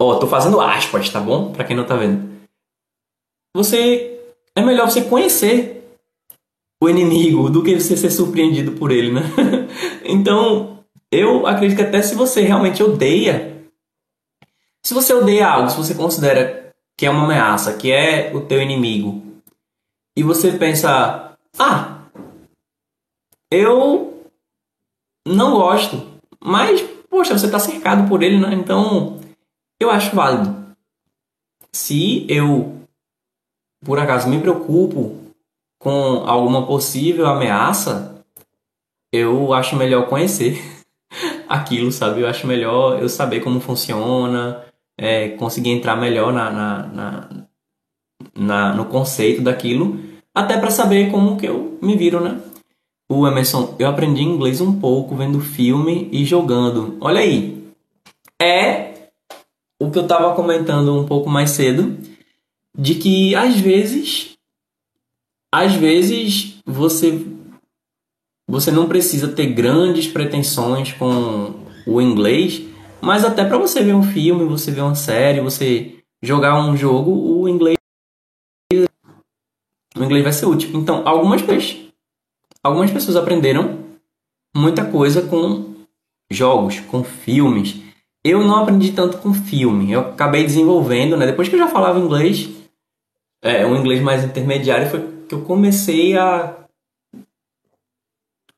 Ó, oh, tô fazendo aspas, tá bom? Pra quem não tá vendo. Você. É melhor você conhecer o inimigo do que você ser surpreendido por ele, né? então, eu acredito que até se você realmente odeia, se você odeia algo, se você considera que é uma ameaça, que é o teu inimigo, e você pensa, ah, eu não gosto, mas, poxa, você está cercado por ele, né? Então, eu acho válido. Se eu, por acaso, me preocupo com alguma possível ameaça, eu acho melhor conhecer aquilo, sabe? Eu acho melhor eu saber como funciona, é, conseguir entrar melhor na, na, na, na no conceito daquilo, até para saber como que eu me viro, né? O Emerson, eu aprendi inglês um pouco vendo filme e jogando. Olha aí, é o que eu estava comentando um pouco mais cedo, de que às vezes às vezes você você não precisa ter grandes pretensões com o inglês, mas até para você ver um filme, você ver uma série, você jogar um jogo, o inglês o inglês vai ser útil. Então, algumas pessoas, algumas pessoas aprenderam muita coisa com jogos, com filmes. Eu não aprendi tanto com filme. Eu acabei desenvolvendo, né? Depois que eu já falava inglês, é, um inglês mais intermediário, foi que eu comecei a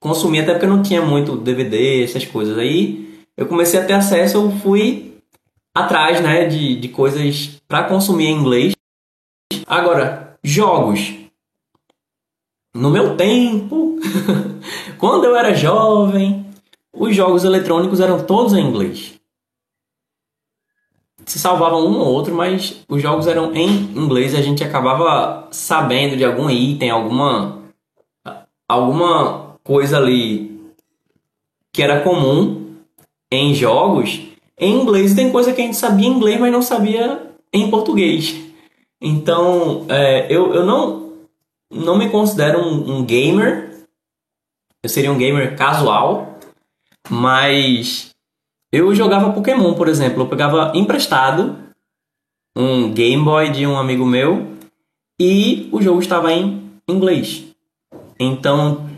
consumir, até porque não tinha muito DVD, essas coisas. Aí eu comecei a ter acesso, eu fui atrás, né, de, de coisas para consumir em inglês. Agora, jogos. No meu tempo, quando eu era jovem, os jogos eletrônicos eram todos em inglês. Se salvavam um ou outro, mas os jogos eram em inglês e a gente acabava sabendo de algum item, alguma alguma coisa ali que era comum em jogos em inglês. Tem coisa que a gente sabia em inglês, mas não sabia em português. Então, é, eu, eu não não me considero um, um gamer. Eu seria um gamer casual, mas eu jogava Pokémon, por exemplo. Eu pegava emprestado um Game Boy de um amigo meu e o jogo estava em inglês. Então,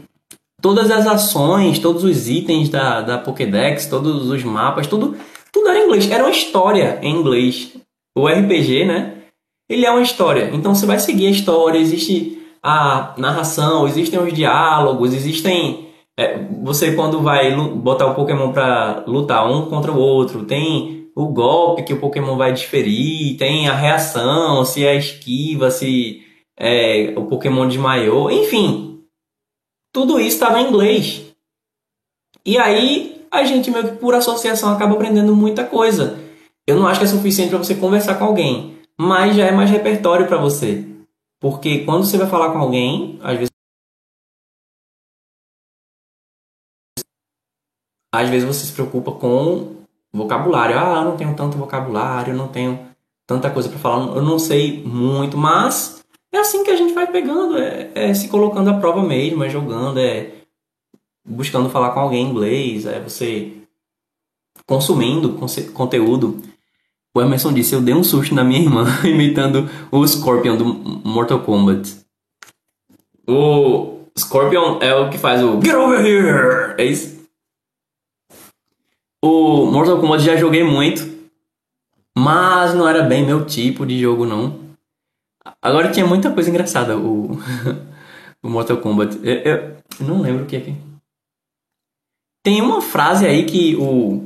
todas as ações, todos os itens da, da Pokédex, todos os mapas, tudo, tudo era em inglês. Era uma história em inglês. O RPG, né? Ele é uma história. Então, você vai seguir a história. Existe a narração, existem os diálogos, existem. É, você quando vai botar o Pokémon para lutar um contra o outro, tem o golpe que o Pokémon vai desferir, tem a reação, se é esquiva, se é, o Pokémon desmaiou, enfim. Tudo isso estava em inglês. E aí a gente meio que por associação acaba aprendendo muita coisa. Eu não acho que é suficiente para você conversar com alguém, mas já é mais repertório para você. Porque quando você vai falar com alguém, às vezes às vezes você se preocupa com vocabulário. Ah, eu não tenho tanto vocabulário, eu não tenho tanta coisa para falar, eu não sei muito, mas é assim que a gente vai pegando, é, é, se colocando à prova mesmo, é jogando, é buscando falar com alguém em inglês, é você consumindo conteúdo. O Emerson disse: Eu dei um susto na minha irmã imitando o Scorpion do Mortal Kombat. O Scorpion é o que faz o Get over here! É isso? O Mortal Kombat já joguei muito, mas não era bem meu tipo de jogo, não. Agora tinha muita coisa engraçada o, o Mortal Kombat. Eu, eu, eu não lembro o que é que. Tem uma frase aí que o.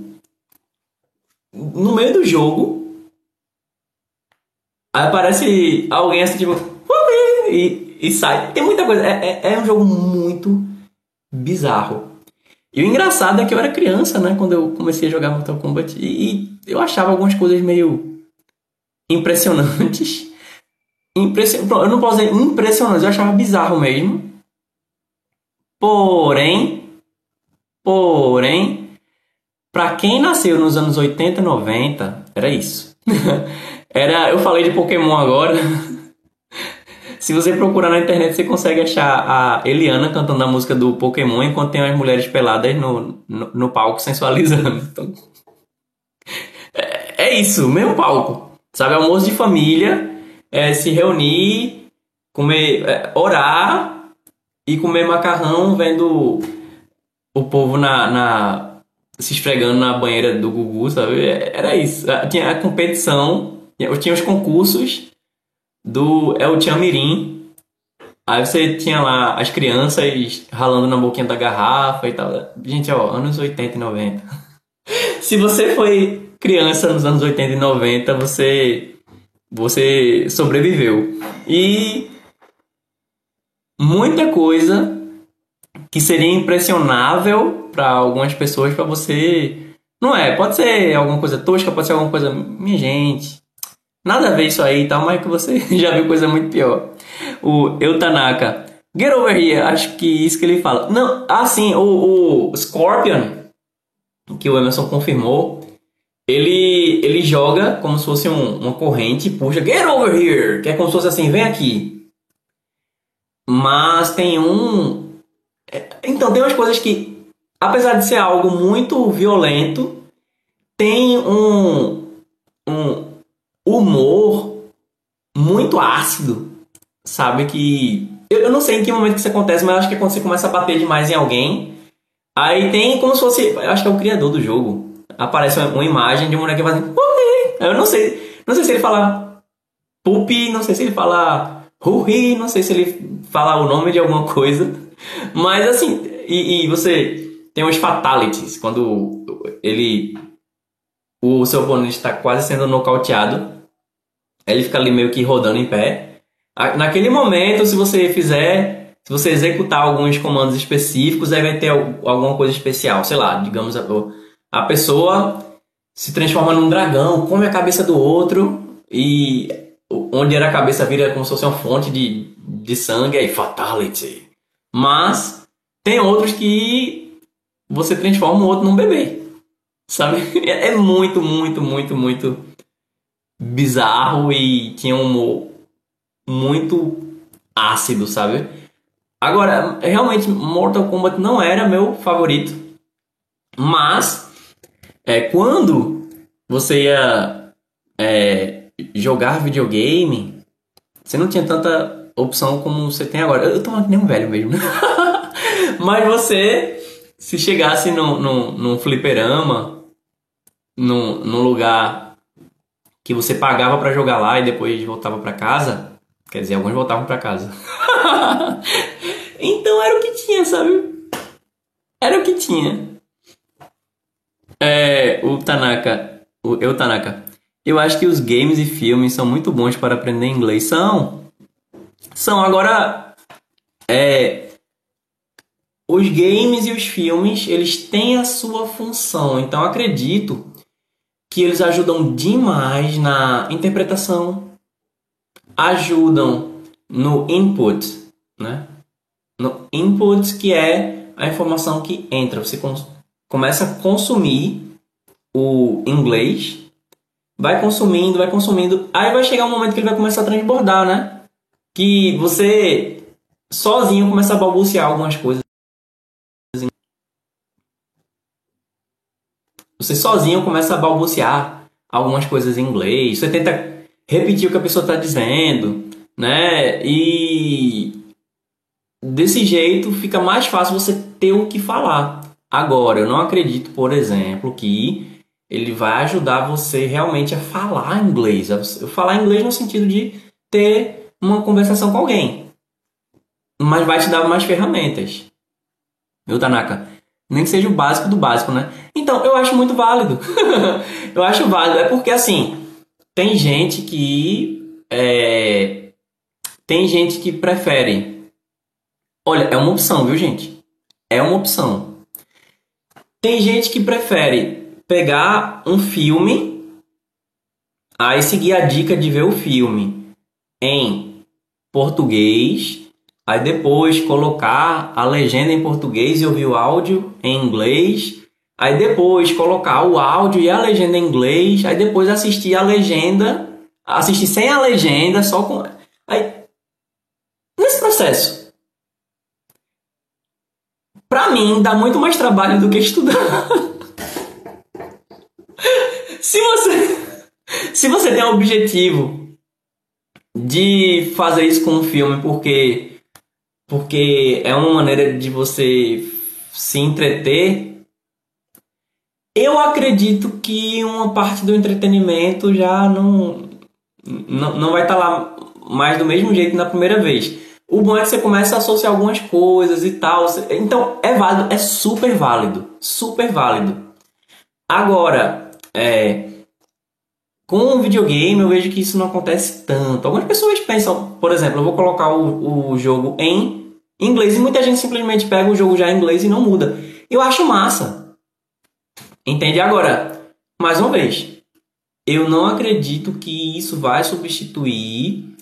No meio do jogo, Aí aparece alguém assim, tipo, e, e sai. Tem muita coisa. É, é, é, um jogo muito bizarro. E o engraçado é que eu era criança, né? Quando eu comecei a jogar Mortal Kombat. E, eu achava algumas coisas meio impressionantes. Impression... Eu não posso dizer impressionantes, eu achava bizarro mesmo. Porém, porém, para quem nasceu nos anos 80 e 90, era isso. Era, eu falei de Pokémon agora. Se você procurar na internet, você consegue achar a Eliana cantando a música do Pokémon enquanto tem as mulheres peladas no, no, no palco sensualizando. Então, é, é, isso, mesmo palco. Sabe, almoço de família, é, se reunir, comer, é, orar e comer macarrão vendo o povo na, na se esfregando na banheira do Gugu, sabe? É, era isso. Tinha a competição tinha os concursos do El Chamirim. Aí você tinha lá as crianças ralando na boquinha da garrafa e tal. Gente, ó, anos 80 e 90. Se você foi criança nos anos 80 e 90, você você sobreviveu. E muita coisa que seria impressionável para algumas pessoas para você não é, pode ser alguma coisa tosca, pode ser alguma coisa, minha gente, Nada a ver isso aí e tal, mas que você já viu coisa muito pior. O Eutanaka. Get over here. Acho que isso que ele fala. Não, assim, o, o Scorpion, que o Emerson confirmou, ele, ele joga como se fosse um, uma corrente e puxa Get over here, que é como se fosse assim, vem aqui. Mas tem um... É, então, tem umas coisas que, apesar de ser algo muito violento, tem um, um humor muito ácido, sabe? Que eu, eu não sei em que momento que isso acontece, mas acho que é quando você começa a bater demais em alguém. Aí tem como se fosse. Acho que é o criador do jogo. Aparece uma, uma imagem de um moleque fazendo. Eu não sei. Não sei se ele fala. Pupi, não sei se ele fala. Ruhi, não sei se ele fala o nome de alguma coisa. Mas assim, e, e você tem os fatalities, quando ele. O seu oponente está quase sendo nocauteado. Ele fica ali meio que rodando em pé. Naquele momento, se você fizer. Se você executar alguns comandos específicos, aí vai ter alguma coisa especial. Sei lá, digamos, a, a pessoa se transforma num dragão, come a cabeça do outro e onde era a cabeça vira como se fosse uma fonte de, de sangue, aí fatality. Mas tem outros que você transforma o outro num bebê. Sabe? É muito, muito, muito, muito bizarro e tinha um humor muito ácido, sabe? Agora, realmente, Mortal Kombat não era meu favorito. Mas, é, quando você ia é, jogar videogame, você não tinha tanta opção como você tem agora. Eu tô nem um velho mesmo? Mas você, se chegasse num, num, num fliperama, num, num lugar que você pagava para jogar lá e depois voltava para casa, quer dizer, alguns voltavam para casa. então era o que tinha, sabe? Era o que tinha. É, o Tanaka, o, eu Tanaka, eu acho que os games e filmes são muito bons para aprender inglês. São. São. Agora, é, os games e os filmes, eles têm a sua função. Então, acredito que eles ajudam demais na interpretação, ajudam no input, né? No input que é a informação que entra. Você começa a consumir o inglês, vai consumindo, vai consumindo, aí vai chegar um momento que ele vai começar a transbordar, né? Que você sozinho começa a balbuciar algumas coisas. Você sozinho começa a balbuciar algumas coisas em inglês, você tenta repetir o que a pessoa está dizendo, né? E desse jeito fica mais fácil você ter o que falar. Agora, eu não acredito, por exemplo, que ele vai ajudar você realmente a falar inglês. Falar inglês no sentido de ter uma conversação com alguém. Mas vai te dar mais ferramentas. Viu, Tanaka? Nem que seja o básico do básico, né? Então, eu acho muito válido. eu acho válido. É porque, assim, tem gente que. É... Tem gente que prefere. Olha, é uma opção, viu, gente? É uma opção. Tem gente que prefere pegar um filme, aí seguir a dica de ver o filme em português Aí depois colocar a legenda em português e ouvir o áudio em inglês. Aí depois colocar o áudio e a legenda em inglês. Aí depois assistir a legenda, assistir sem a legenda, só com. Aí, nesse processo, pra mim dá muito mais trabalho do que estudar. se você, se você tem o objetivo de fazer isso com um filme porque porque é uma maneira de você se entreter. Eu acredito que uma parte do entretenimento já não, não, não vai estar tá lá mais do mesmo jeito na primeira vez. O bom é que você começa a associar algumas coisas e tal. Então é válido, é super válido, super válido. Agora, é, com o videogame eu vejo que isso não acontece tanto. Algumas pessoas pensam, por exemplo, eu vou colocar o, o jogo em inglês. E muita gente simplesmente pega o jogo já em inglês e não muda. Eu acho massa. Entende? Agora, mais uma vez, eu não acredito que isso vai substituir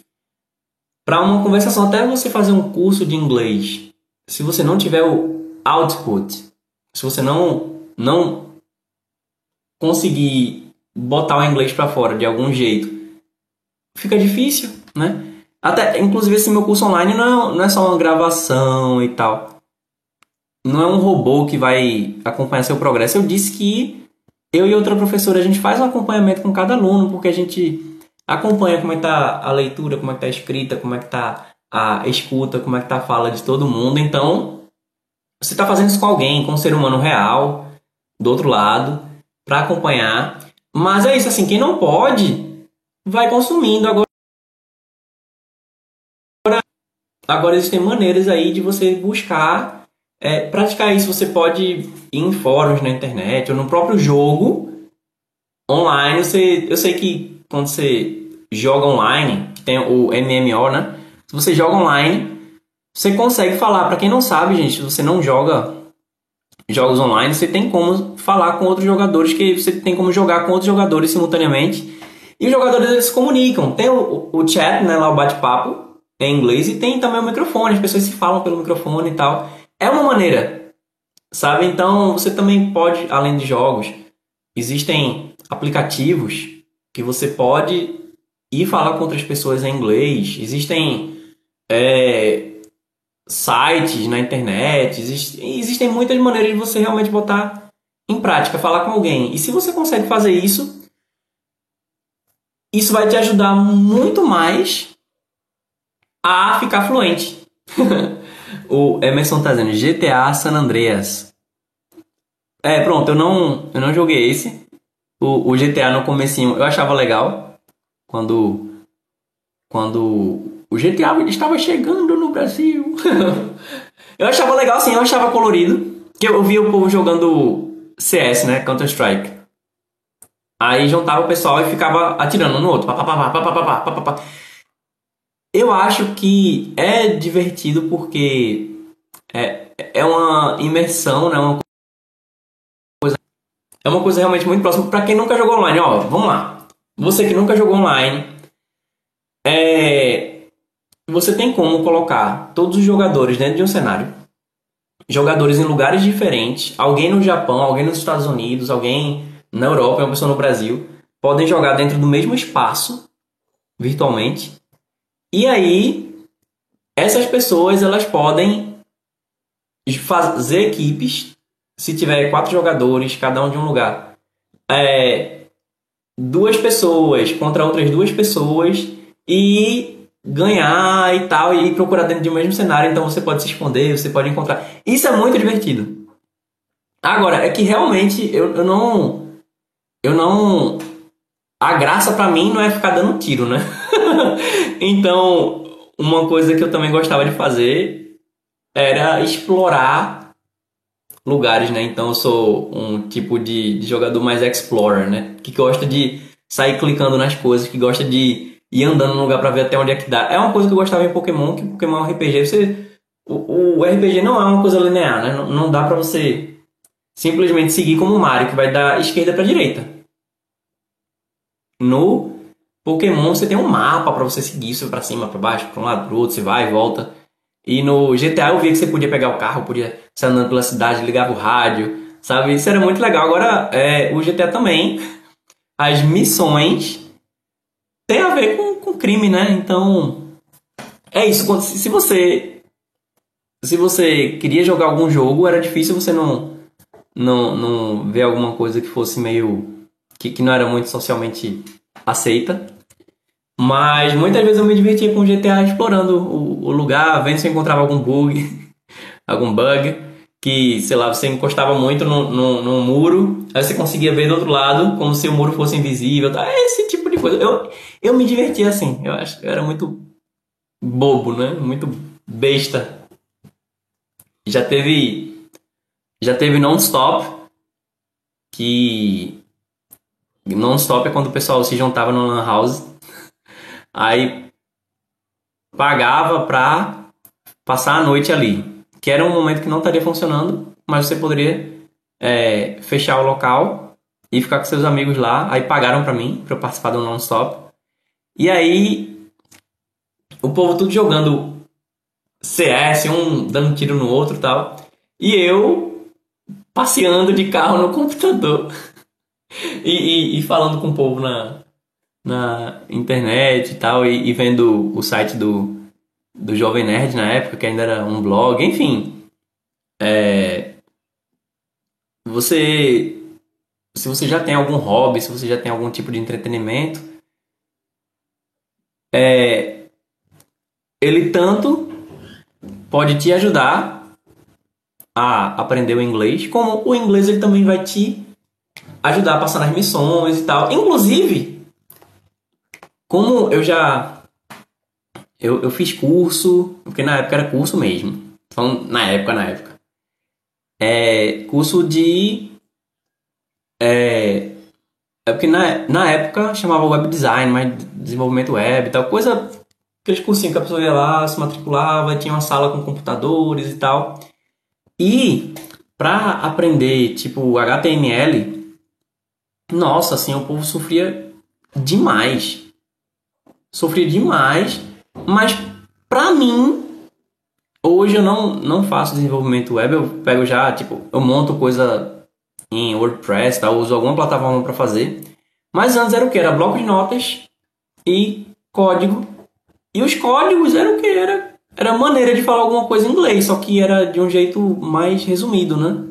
para uma conversação. Até você fazer um curso de inglês, se você não tiver o output, se você não, não conseguir botar o inglês para fora de algum jeito, fica difícil, né? Até, inclusive, esse meu curso online não é, não é só uma gravação e tal. Não é um robô que vai acompanhar seu progresso. Eu disse que eu e outra professora, a gente faz um acompanhamento com cada aluno, porque a gente acompanha como é que tá a leitura, como é que tá a escrita, como é que tá a escuta, como é que tá a fala de todo mundo. Então, você está fazendo isso com alguém, com um ser humano real, do outro lado, para acompanhar. Mas é isso, assim, quem não pode, vai consumindo. Agora, agora existem maneiras aí de você buscar é, praticar isso. Você pode ir em fóruns na internet ou no próprio jogo online. Você, eu sei que quando você joga online, tem o MMO, né? Se você joga online, você consegue falar. Para quem não sabe, gente, se você não joga jogos online, você tem como falar com outros jogadores, que você tem como jogar com outros jogadores simultaneamente. E os jogadores eles se comunicam. Tem o, o chat, né, lá o bate-papo em inglês e tem também o microfone, as pessoas se falam pelo microfone e tal. É uma maneira, sabe? Então, você também pode, além de jogos, existem aplicativos que você pode ir falar com outras pessoas em inglês. Existem é, sites na internet, existe, existem muitas maneiras de você realmente botar em prática, falar com alguém. E se você consegue fazer isso, isso vai te ajudar muito mais a ficar fluente. o Emerson tá dizendo GTA San Andreas. É, pronto, eu não, eu não joguei esse. O, o GTA no comecinho eu achava legal. Quando quando o GTA estava chegando no Brasil. eu achava legal assim, eu achava colorido. Que eu via o povo jogando CS, né? Counter-Strike. Aí juntava o pessoal e ficava atirando no outro. Eu acho que é divertido porque é, é uma imersão, né? Uma coisa, é uma coisa realmente muito próxima. Para quem nunca jogou online, ó, vamos lá. Você que nunca jogou online, é, você tem como colocar todos os jogadores dentro de um cenário, jogadores em lugares diferentes, alguém no Japão, alguém nos Estados Unidos, alguém na Europa, uma pessoa no Brasil, podem jogar dentro do mesmo espaço, virtualmente. E aí, essas pessoas elas podem fazer equipes, se tiver quatro jogadores, cada um de um lugar, é, duas pessoas contra outras duas pessoas e ganhar e tal, e procurar dentro de um mesmo cenário, então você pode se esconder, você pode encontrar. Isso é muito divertido. Agora, é que realmente eu, eu não. Eu não. A graça para mim não é ficar dando tiro, né? então, uma coisa que eu também gostava de fazer era explorar lugares, né? Então eu sou um tipo de, de jogador mais explorer, né? Que gosta de sair clicando nas coisas, que gosta de ir andando no lugar para ver até onde é que dá. É uma coisa que eu gostava em Pokémon, que Pokémon é RPG. Você, o, o RPG não é uma coisa linear, né? Não, não dá para você simplesmente seguir como o Mario, que vai da esquerda para direita. No Pokémon você tem um mapa para você seguir, você para cima, para baixo, para um lado, para outro, você vai e volta. E no GTA eu vi que você podia pegar o carro, podia sair andando pela cidade, ligava o rádio, sabe? Isso era muito legal. Agora, é, o GTA também, as missões tem a ver com, com crime, né? Então, é isso. Se você se você queria jogar algum jogo, era difícil você não não, não ver alguma coisa que fosse meio que, que não era muito socialmente aceita. Mas muitas vezes eu me divertia com o GTA explorando o, o lugar, vendo se eu encontrava algum bug, algum bug que, sei lá, você encostava muito no, no, muro, aí você conseguia ver do outro lado, como se o muro fosse invisível. Tá? Esse tipo de coisa. Eu, eu me divertia assim. Eu acho eu era muito bobo, né? Muito besta. Já teve. Já teve non-stop. Que. Non-stop é quando o pessoal se juntava no Lan House. Aí pagava pra passar a noite ali que era um momento que não estaria funcionando, mas você poderia é, fechar o local e ficar com seus amigos lá. Aí pagaram para mim, para eu participar do non-stop. E aí, o povo tudo jogando CS, um dando tiro no outro e tal. E eu passeando de carro no computador. e, e, e, falando com o povo na, na internet e tal. E, e vendo o site do, do Jovem Nerd na época, que ainda era um blog, enfim. É, você. Se você já tem algum hobby, se você já tem algum tipo de entretenimento, é, ele tanto pode te ajudar a aprender o inglês, como o inglês ele também vai te ajudar a passar nas missões e tal. Inclusive, como eu já eu, eu fiz curso, porque na época era curso mesmo. Então, na época, na época. É curso de é, é porque na, na época chamava web design, mas desenvolvimento web e tal, coisa, aqueles cursinhos que a pessoa ia lá, se matriculava, tinha uma sala com computadores e tal. E para aprender, tipo, HTML, nossa, assim, o povo sofria demais. Sofria demais, mas pra mim, hoje eu não, não faço desenvolvimento web, eu pego já, tipo, eu monto coisa em WordPress, tá? Eu uso alguma plataforma para fazer. Mas antes era o que? Era bloco de notas e código. E os códigos eram o que? Era, era maneira de falar alguma coisa em inglês, só que era de um jeito mais resumido, né?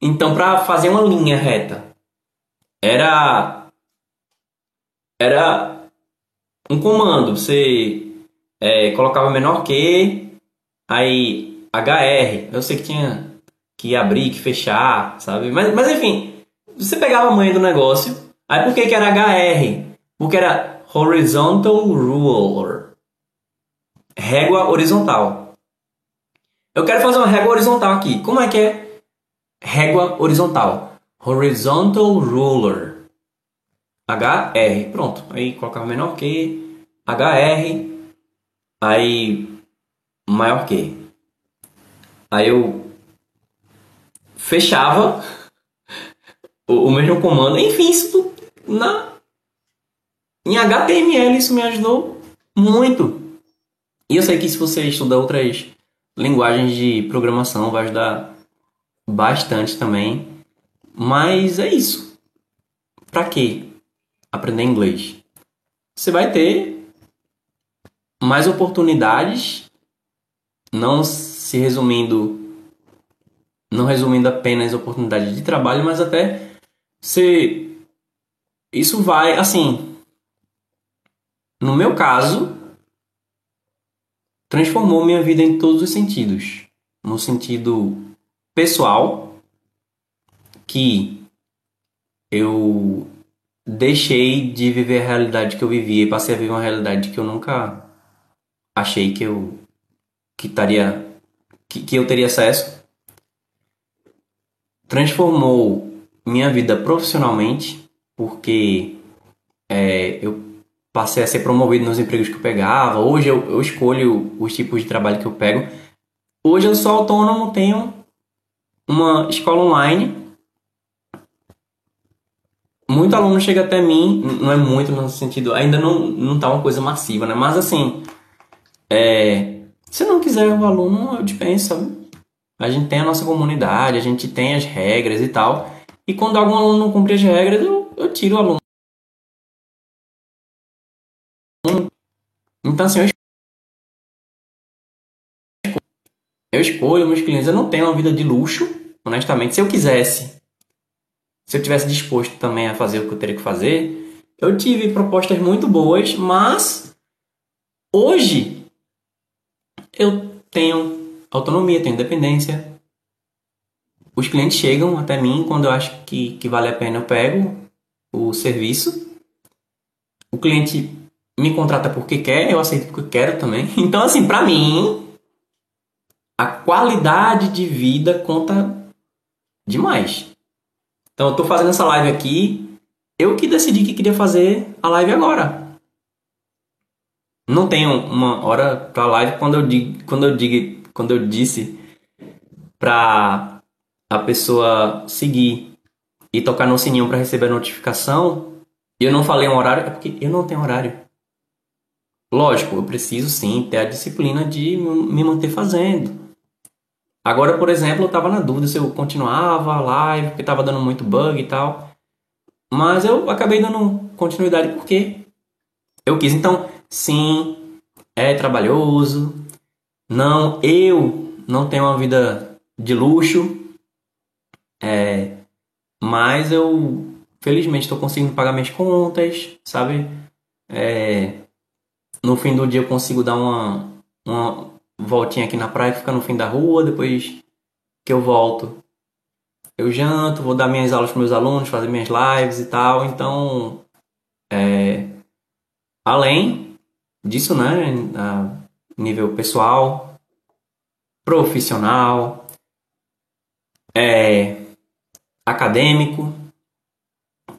Então, para fazer uma linha reta, era era um comando. Você é, colocava menor que, aí HR. Eu sei que tinha que abrir, que fechar, sabe? Mas, mas enfim, você pegava a manha do negócio. Aí por que, que era HR? Porque era Horizontal Ruler. Régua horizontal. Eu quero fazer uma régua horizontal aqui. Como é que é régua horizontal? Horizontal Ruler. HR. Pronto. Aí colocava menor que. HR. Aí maior que. Aí eu fechava o, o mesmo comando. Enfim, isso na em HTML isso me ajudou muito. E eu sei que se você estuda outras linguagens de programação vai ajudar bastante também. Mas é isso. Para que aprender inglês? Você vai ter mais oportunidades, não se resumindo não resumindo apenas oportunidade de trabalho, mas até se isso vai assim, no meu caso, transformou minha vida em todos os sentidos. No sentido pessoal, que eu deixei de viver a realidade que eu vivia e passei a viver uma realidade que eu nunca achei que eu que estaria que, que eu teria acesso transformou minha vida profissionalmente, porque é, eu passei a ser promovido nos empregos que eu pegava. Hoje eu, eu escolho os tipos de trabalho que eu pego. Hoje eu sou autônomo, tenho uma escola online. Muito aluno chega até mim, não é muito no sentido, ainda não, não tá uma coisa massiva, né? Mas assim, é, se não quiser o aluno, eu dispenso, sabe? A gente tem a nossa comunidade, a gente tem as regras e tal. E quando algum aluno não cumpre as regras, eu, eu tiro o aluno. Então, assim, eu escolho, eu escolho meus clientes. Eu não tenho uma vida de luxo, honestamente. Se eu quisesse, se eu tivesse disposto também a fazer o que eu teria que fazer, eu tive propostas muito boas, mas hoje eu tenho autonomia, tenho independência. Os clientes chegam até mim quando eu acho que, que vale a pena, eu pego o serviço. O cliente me contrata porque quer, eu aceito porque quero também. Então, assim, para mim, a qualidade de vida conta demais. Então, eu tô fazendo essa live aqui, eu que decidi que queria fazer a live agora. Não tenho uma hora para live quando eu digo, quando eu digo quando eu disse para a pessoa seguir e tocar no sininho para receber a notificação, eu não falei um horário, é porque eu não tenho horário. Lógico, eu preciso sim ter a disciplina de me manter fazendo. Agora, por exemplo, eu estava na dúvida se eu continuava a live, porque estava dando muito bug e tal. Mas eu acabei dando continuidade porque eu quis. Então, sim, é trabalhoso, não, eu não tenho uma vida de luxo, é, mas eu felizmente estou conseguindo pagar minhas contas, sabe? É, no fim do dia eu consigo dar uma, uma voltinha aqui na praia, ficar no fim da rua, depois que eu volto, eu janto, vou dar minhas aulas para meus alunos, fazer minhas lives e tal. Então, é, além disso, né, a nível pessoal, profissional, é, acadêmico,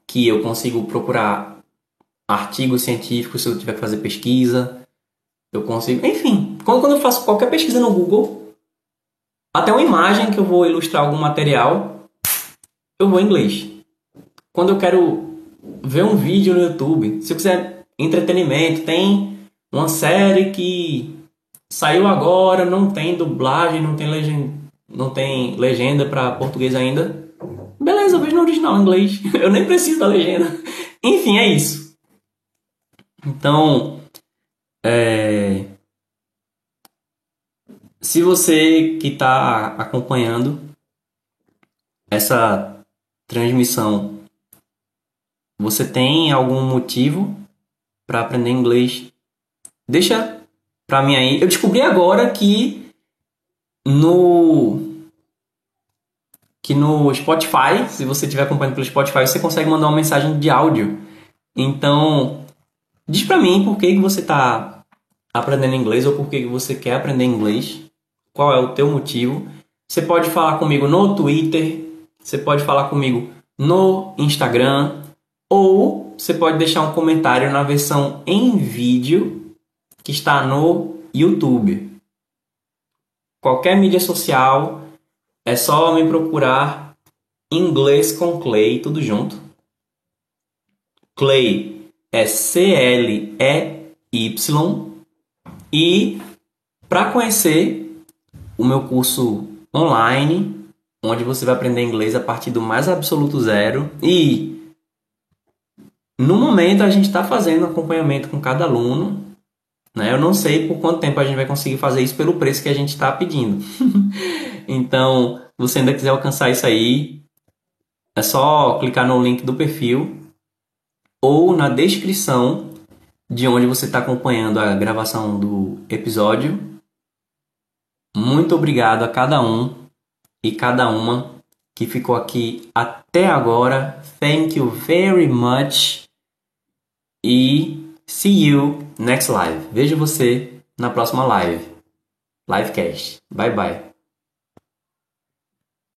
que eu consigo procurar artigos científicos se eu tiver que fazer pesquisa. Eu consigo. Enfim, quando eu faço qualquer pesquisa no Google, até uma imagem que eu vou ilustrar algum material, eu vou em inglês. Quando eu quero ver um vídeo no YouTube, se eu quiser entretenimento, tem uma série que saiu agora, não tem dublagem, não tem legenda, não tem legenda para português ainda. Beleza, eu vejo no original em inglês. Eu nem preciso da legenda. Enfim, é isso. Então, é... se você que está acompanhando essa transmissão, você tem algum motivo para aprender inglês? Deixa para mim aí. Eu descobri agora que no que no Spotify, se você estiver acompanhando pelo Spotify, você consegue mandar uma mensagem de áudio. Então, diz para mim por que, que você está aprendendo inglês ou por que, você quer aprender inglês. Qual é o teu motivo? Você pode falar comigo no Twitter, você pode falar comigo no Instagram ou você pode deixar um comentário na versão em vídeo que está no YouTube. Qualquer mídia social é só me procurar inglês com Clay, tudo junto. Clay é C-L-E-Y. E para conhecer o meu curso online, onde você vai aprender inglês a partir do mais absoluto zero. E no momento a gente está fazendo acompanhamento com cada aluno. Né? Eu não sei por quanto tempo a gente vai conseguir fazer isso pelo preço que a gente está pedindo. então, se você ainda quiser alcançar isso aí, é só clicar no link do perfil ou na descrição de onde você está acompanhando a gravação do episódio. Muito obrigado a cada um e cada uma que ficou aqui até agora. Thank you very much. E see you next live. Vejo você na próxima live. Livecast. Bye bye.